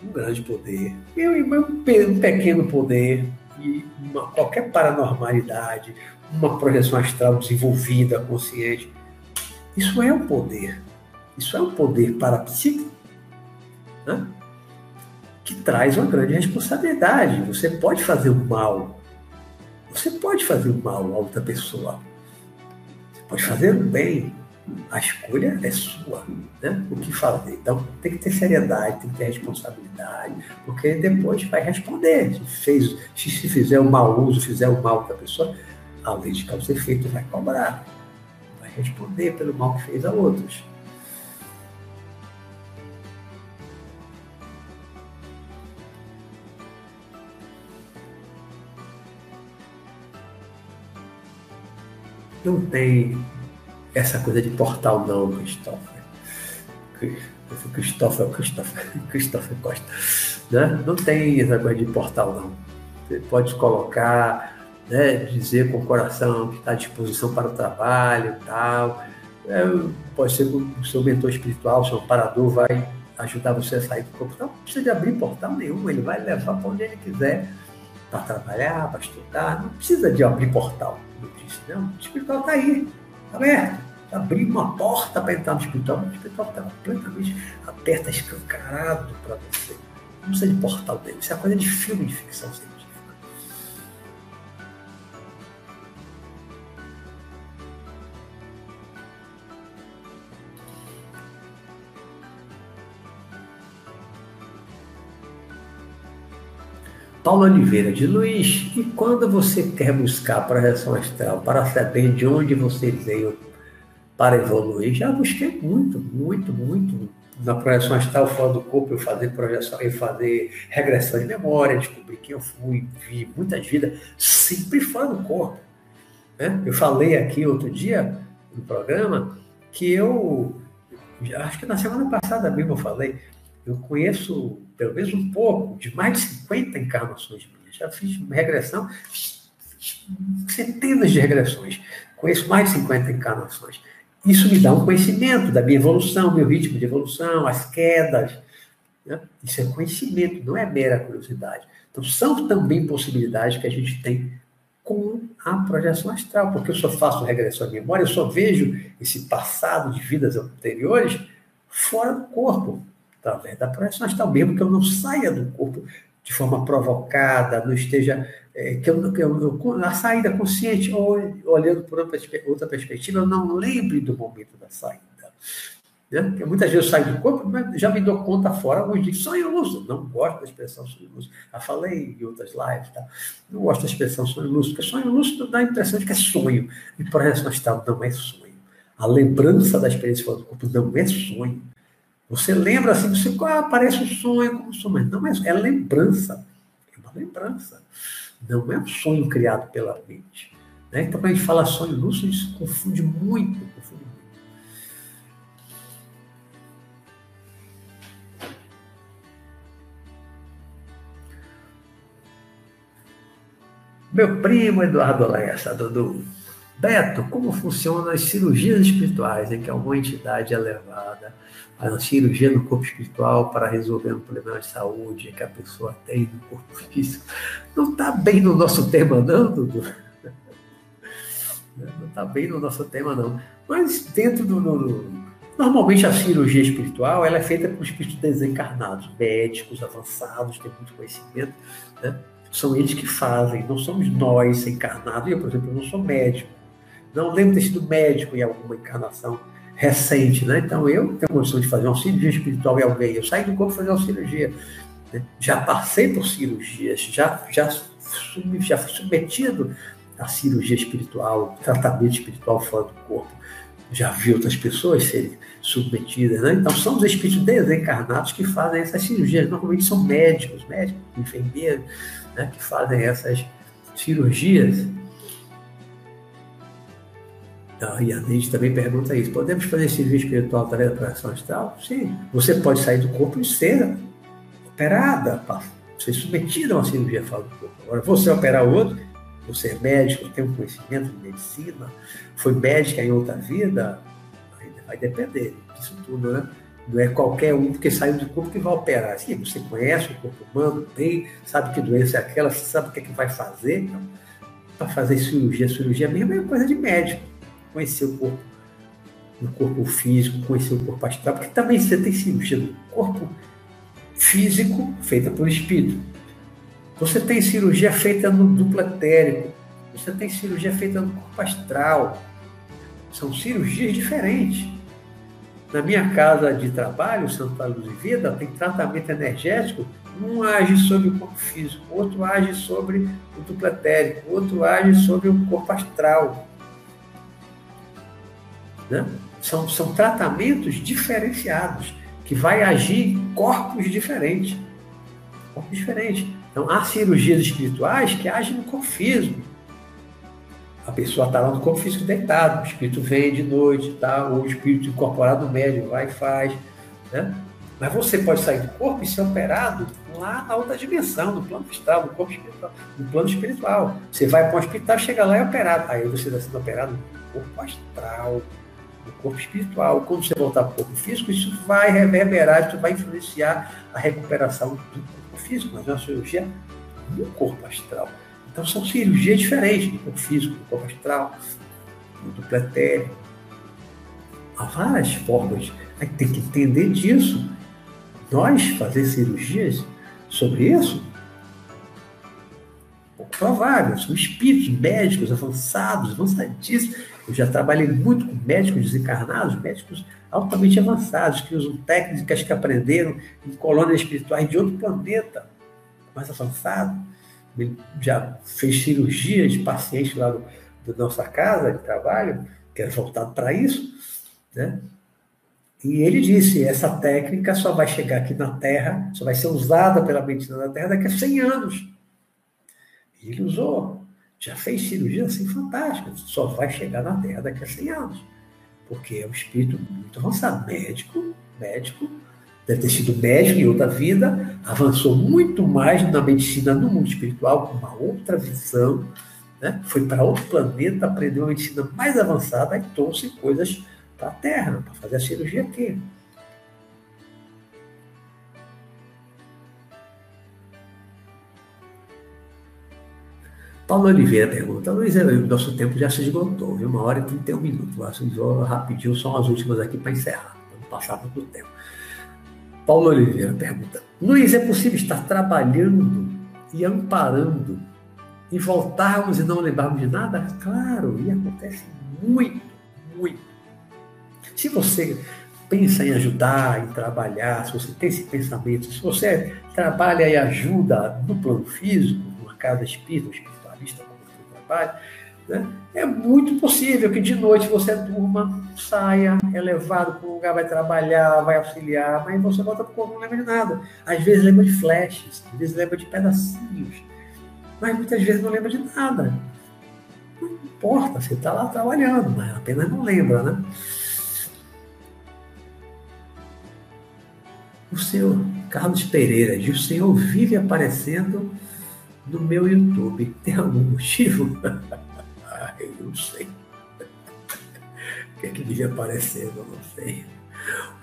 Um grande poder. E um pequeno poder, e uma, qualquer paranormalidade, uma projeção astral desenvolvida, consciente. Isso é um poder. Isso é um poder parapsíquico né? que traz uma grande responsabilidade. Você pode fazer o mal. Você pode fazer o mal a outra pessoa. Você pode fazer o bem. A escolha é sua, né? O que fazer. Então tem que ter seriedade, tem que ter responsabilidade, porque depois vai responder. Se, fez, se, fizer o mau uso, fizer o mal para a pessoa, a lei de causa e efeito vai cobrar. Vai responder pelo mal que fez a outros. não tem essa coisa de portal não, Christopher. Christopher, Christopher, Christopher Costa. Né? Não tem essa coisa de portal não. Você pode colocar, né, dizer com o coração que está à disposição para o trabalho tal. É, pode ser que o seu mentor espiritual, seu amparador, vai ajudar você a sair do corpo. Não precisa de abrir portal nenhum, ele vai levar para onde ele quiser para trabalhar, para estudar. Não precisa de abrir portal disse, não, o espiritual está aí, está aberto. Abrir uma porta para entrar no espiritual, o espiritual está completamente aberto, escancarado para você. Não precisa de portal dele, isso é coisa de filme de ficção científica. Paulo Oliveira de Luiz, e quando você quer buscar a projeção astral para saber de onde você veio para evoluir, já busquei muito, muito, muito. Na projeção astral fora do corpo, eu fazer projeção, eu fazer regressão de memória, descobrir quem eu fui, vi muitas vidas, sempre fora do corpo. Né? Eu falei aqui outro dia no programa que eu, acho que na semana passada mesmo eu falei, eu conheço pelo menos um pouco, de mais de 50 encarnações minhas. Já fiz regressão, centenas de regressões. Conheço mais de 50 encarnações. Isso me dá um conhecimento da minha evolução, meu ritmo de evolução, as quedas. Né? Isso é conhecimento, não é mera curiosidade. Então, são também possibilidades que a gente tem com a projeção astral, porque eu só faço regressão à memória, eu só vejo esse passado de vidas anteriores fora do corpo, através da astral, mesmo que eu não saia do corpo de forma provocada, não esteja. É, que, eu, que eu, eu, na saída consciente, ou olhando por outra perspectiva, eu não lembre do momento da saída. Né? Porque muitas vezes eu saio do corpo, mas já me dou conta fora, alguns dizem sonho. Não gosto da expressão sonho lúcido. Já falei em outras lives, tá? não gosto da expressão sonho lúcido, porque sonho lúcido dá a impressão de que é sonho. E projeção astral não é sonho. A lembrança da experiência do corpo não é sonho. Você lembra assim, você ah, parece um sonho, como sonho, mas não é, é lembrança. É uma lembrança. Não é um sonho criado pela mente. Né? Então, quando a gente fala sonho lúcido, isso confunde muito, confunde Meu primo Eduardo Lessa, Dudu. Beto, como funcionam as cirurgias espirituais em que alguma entidade é levada a cirurgia no corpo espiritual para resolver um problema de saúde que a pessoa tem no corpo físico? Não está bem no nosso tema, não, Dudu? Não está bem no nosso tema, não. Mas dentro do, Normalmente a cirurgia espiritual ela é feita por espíritos desencarnados, médicos avançados, têm muito conhecimento, né? São eles que fazem, não somos nós encarnados. Eu, por exemplo, não sou médico. Não lembro de ter sido médico em alguma encarnação recente, né? Então eu tenho condição de fazer uma cirurgia espiritual em alguém. Eu saio do corpo fazer uma cirurgia. Né? Já passei por cirurgias, já, já, já fui submetido à cirurgia espiritual, tratamento espiritual fora do corpo. Já vi outras pessoas serem submetidas, né? Então são os espíritos desencarnados que fazem essas cirurgias. Normalmente são médicos, médicos, enfermeiros, né, que fazem essas cirurgias. E a gente também pergunta isso: podemos fazer cirurgia espiritual através da operação astral? Sim. Você pode sair do corpo e ser operada, ser submetida a uma cirurgia fora do corpo. Agora, você operar outro, você é médico, tem um conhecimento de medicina, foi médica em outra vida, vai depender disso tudo, né? Não é qualquer um que saiu do corpo que vai operar. Sim, você conhece o corpo humano bem, sabe que doença é aquela, sabe o que, é que vai fazer. Então, para fazer cirurgia, cirurgia mesmo é coisa de médico. Conhecer o corpo, o corpo físico, conhecer o corpo astral, porque também você tem cirurgia do corpo físico feita por espírito. Você tem cirurgia feita no duplo etérico. Você tem cirurgia feita no corpo astral. São cirurgias diferentes. Na minha casa de trabalho, Santa Luz e Vida, tem tratamento energético. Um age sobre o corpo físico, outro age sobre o duplo etérico, outro age sobre o corpo astral. Né? São, são tratamentos diferenciados, que vai agir em corpos diferentes. Corpos diferentes. Então, há cirurgias espirituais que agem no corpo físico a pessoa está lá no corpo físico deitado, o espírito vem de noite, tá? ou o espírito incorporado médio vai e faz. Né? Mas você pode sair do corpo e ser operado lá na outra dimensão, no plano astral, no corpo espiritual, no plano espiritual. Você vai para um hospital, chega lá e é operado. Aí você está sendo operado no corpo astral, no corpo espiritual. Quando você voltar para o corpo físico, isso vai reverberar, isso vai influenciar a recuperação do corpo físico, mas é uma cirurgia no corpo astral. Então são cirurgias diferentes do corpo físico, do corpo astral, do pretérito. Há várias formas. A gente tem que entender disso. Nós fazer cirurgias sobre isso, provável. São espíritos médicos avançados, avançadíssimos. Eu já trabalhei muito com médicos desencarnados, médicos altamente avançados, que usam técnicas que aprenderam em colônias espirituais de outro planeta, mais avançado ele já fez cirurgia de pacientes lá do, da nossa casa de trabalho, que era voltado para isso, né? E ele disse: essa técnica só vai chegar aqui na Terra, só vai ser usada pela medicina da Terra daqui a 100 anos. Ele usou, já fez cirurgia assim fantástica, só vai chegar na Terra daqui a 100 anos. Porque é um espírito muito avançado, médico, médico, deve ter sido médico em outra vida, avançou muito mais na medicina no mundo espiritual, com uma outra visão, né? foi para outro planeta, aprendeu a medicina mais avançada e trouxe coisas para a Terra, para fazer a cirurgia aqui. Paulo Oliveira pergunta, Luiz, o nosso tempo já se esgotou, viu? Uma hora e 31 minutos. Vou rapidinho, só as últimas aqui para encerrar, não passar muito tempo. Paulo Oliveira pergunta, Luiz, é possível estar trabalhando e amparando e voltarmos e não lembrarmos de nada? Claro, e acontece muito, muito. Se você pensa em ajudar, em trabalhar, se você tem esse pensamento, se você trabalha e ajuda no plano físico, numa casa espírita, como você trabalha, né? é muito possível que de noite você durma, saia, é levado para um lugar, vai trabalhar, vai auxiliar, mas você volta para o corpo não lembra de nada. Às vezes lembra de flashes, às vezes lembra de pedacinhos, mas muitas vezes não lembra de nada. Não importa, você está lá trabalhando, mas apenas não lembra, né? O senhor Carlos Pereira diz: o senhor vive aparecendo no meu YouTube. *laughs* Tem algum motivo? ah, eu não sei. o que é que vive aparecendo? Eu não sei.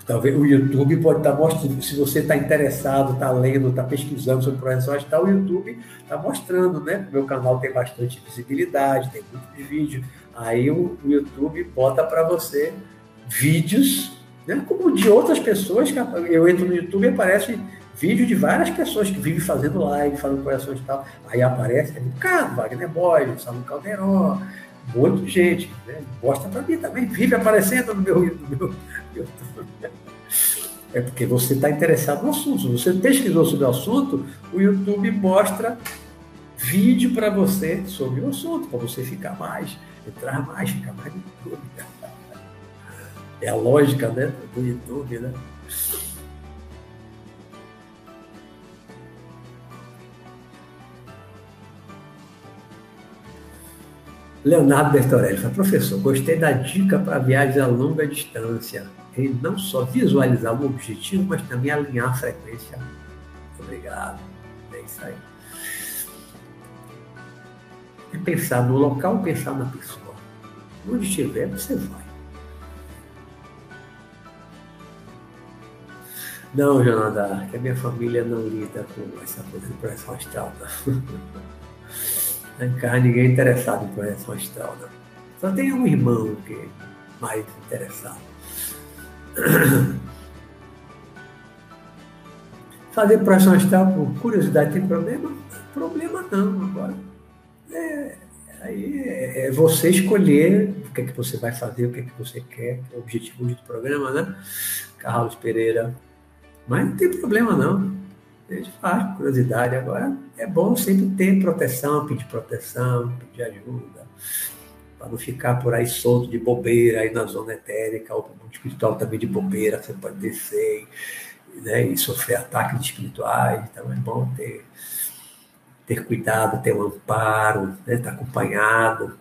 Talvez o YouTube pode estar mostrando, se você está interessado, está lendo, está pesquisando sobre projeção astral, o YouTube está mostrando, né? Meu canal tem bastante visibilidade, tem muito vídeo. Aí o YouTube bota para você vídeos né? como de outras pessoas que eu entro no YouTube e aparece vídeo de várias pessoas que vivem fazendo live, falando corações e tal. Aí aparece Ricardo, Wagner Boy, Salmo Caldeirão, de gente. Né? Gosta para mim também, vive aparecendo no meu, no meu. É porque você está interessado no assunto. Se você pesquisou sobre o assunto, o YouTube mostra vídeo para você sobre o assunto, para você ficar mais, entrar mais, ficar mais no YouTube. *laughs* É a lógica né, do YouTube, né? Leonardo Bertorelli fala, professor, gostei da dica para viagens a longa distância, em não só visualizar o objetivo, mas também alinhar a frequência. Obrigado. É isso aí. É pensar no local, pensar na pessoa. Onde estiver, você vai. Não, Jonadá, que a minha família não lida com essa coisa de projeção astral. Não. *laughs* Em casa ninguém é interessado em projeção astral. Não. Só tem um irmão que é mais interessado. *coughs* Fazer projeção astral por curiosidade tem problema? Problema não, agora. É, aí é, é você escolher o que é que você vai fazer, o que é que você quer, que é o objetivo do programa, né? Carlos Pereira mas não tem problema não. Gente faz curiosidade. Agora é bom sempre ter proteção, pedir proteção, pedir ajuda, para não ficar por aí solto de bobeira aí na zona etérica, ou no espiritual também de bobeira, você pode descer né, e sofrer ataques espirituais. Então é bom ter, ter cuidado, ter um amparo, né, estar acompanhado.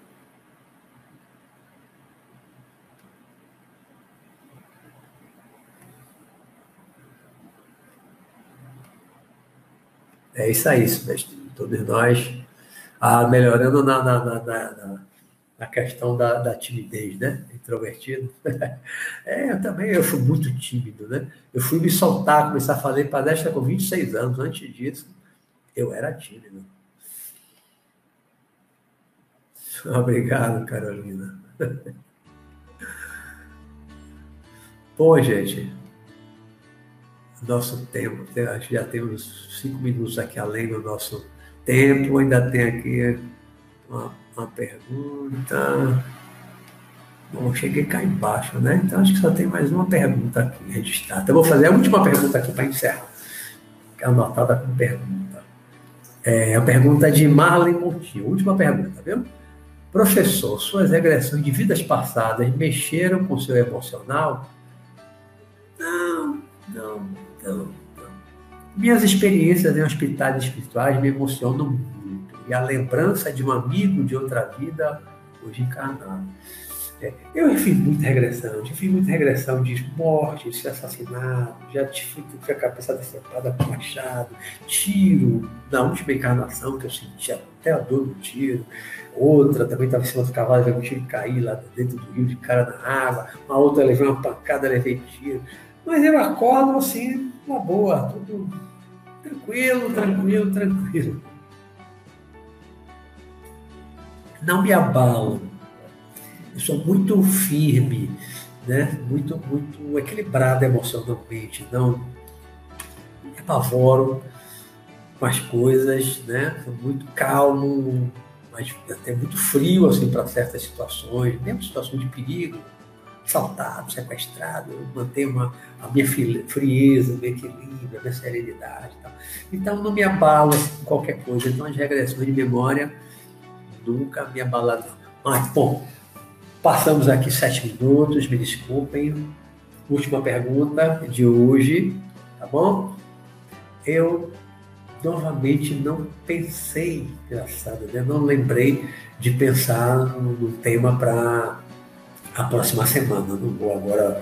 É isso aí, mestre. Todos nós ah, melhorando na, na, na, na, na questão da, da, timidez, né? Introvertido. *laughs* É, eu também eu fui muito tímido, né? Eu fui me soltar, começar a fazer palestra com 26 anos. Antes disso, eu era tímido. *laughs* Obrigado, Carolina. *laughs* Bom, gente, nosso tempo. Já temos cinco minutos aqui além do nosso tempo. Ainda tem aqui uma, uma pergunta. Bom, cheguei cá embaixo, né? Então acho que só tem mais uma pergunta aqui registrada. Eu vou fazer a última pergunta aqui para encerrar. Que é anotada com pergunta. É a pergunta de Marlene Montinho. Última pergunta, viu? Professor, suas regressões de vidas passadas mexeram com seu emocional? Não, não, então, minhas experiências em hospitais espirituais me emocionam muito. E a lembrança de um amigo de outra vida, hoje encarnado. É, eu já fiz muita regressão, já fiz muita regressão de morte, de assassinato, já tive, a cabeça decepada com machado, tiro, na última encarnação que eu senti até a dor do tiro, outra também estava em cima do cavalo, eu tive que cair lá dentro do rio de cara na água, uma outra levei uma pancada, levei tiro. Mas eu acordo assim, uma boa, tudo tranquilo, tranquilo, tranquilo. não me abalam. Eu sou muito firme, né? muito, muito equilibrado emocionalmente, não me apavoro com as coisas, né? Sou muito calmo, mas até muito frio assim para certas situações, mesmo situações de perigo, assaltado, sequestrado, eu mantenho uma, a minha frieza, o meu equilíbrio, a minha serenidade. Tal. Então não me abalo assim, qualquer coisa. Então as regressões de memória nunca me abalaram. Mas, bom, passamos aqui sete minutos, me desculpem. Última pergunta de hoje, tá bom? Eu novamente não pensei, engraçado, né? não lembrei de pensar no tema para a próxima semana. Não vou agora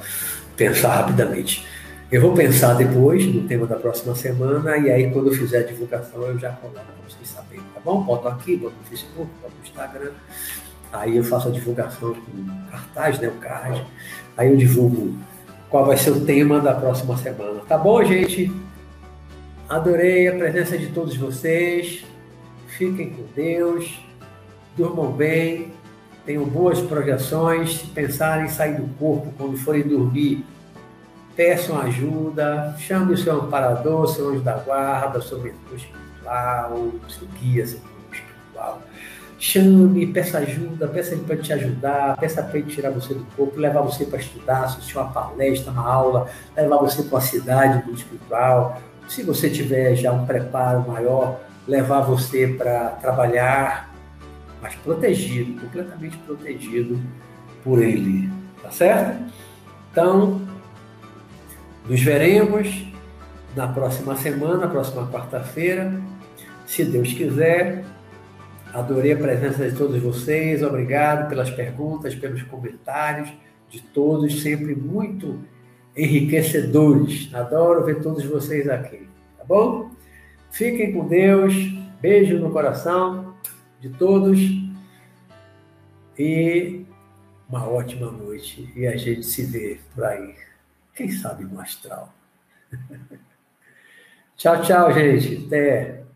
pensar rapidamente. Eu vou pensar depois no tema da próxima semana e aí quando eu fizer a divulgação eu já coloco para vocês saberem, tá bom? Boto aqui, boto no Facebook, boto no Instagram. Aí eu faço a divulgação com cartaz, né, o card. Aí eu divulgo qual vai ser o tema da próxima semana. Tá bom, gente? Adorei a presença de todos vocês. Fiquem com Deus. Durmam bem. Tenham boas projeções. Pensarem em sair do corpo quando forem dormir, peçam ajuda. Chame o seu amparador, seu anjo da guarda, seu mentor espiritual, seu guia, seu espiritual. Chame, peça ajuda, peça ele para te ajudar, peça para ele tirar você do corpo, levar você para estudar, assistir uma palestra, uma aula, levar você para uma cidade do espiritual, se você tiver já um preparo maior, levar você para trabalhar, mas protegido, completamente protegido por ele, tá certo? Então, nos veremos na próxima semana, na próxima quarta-feira, se Deus quiser. Adorei a presença de todos vocês, obrigado pelas perguntas, pelos comentários de todos, sempre muito enriquecedores. Adoro ver todos vocês aqui, tá bom? Fiquem com Deus, beijo no coração de todos e uma ótima noite. E a gente se vê por aí, quem sabe no astral. *laughs* tchau, tchau, gente. Até.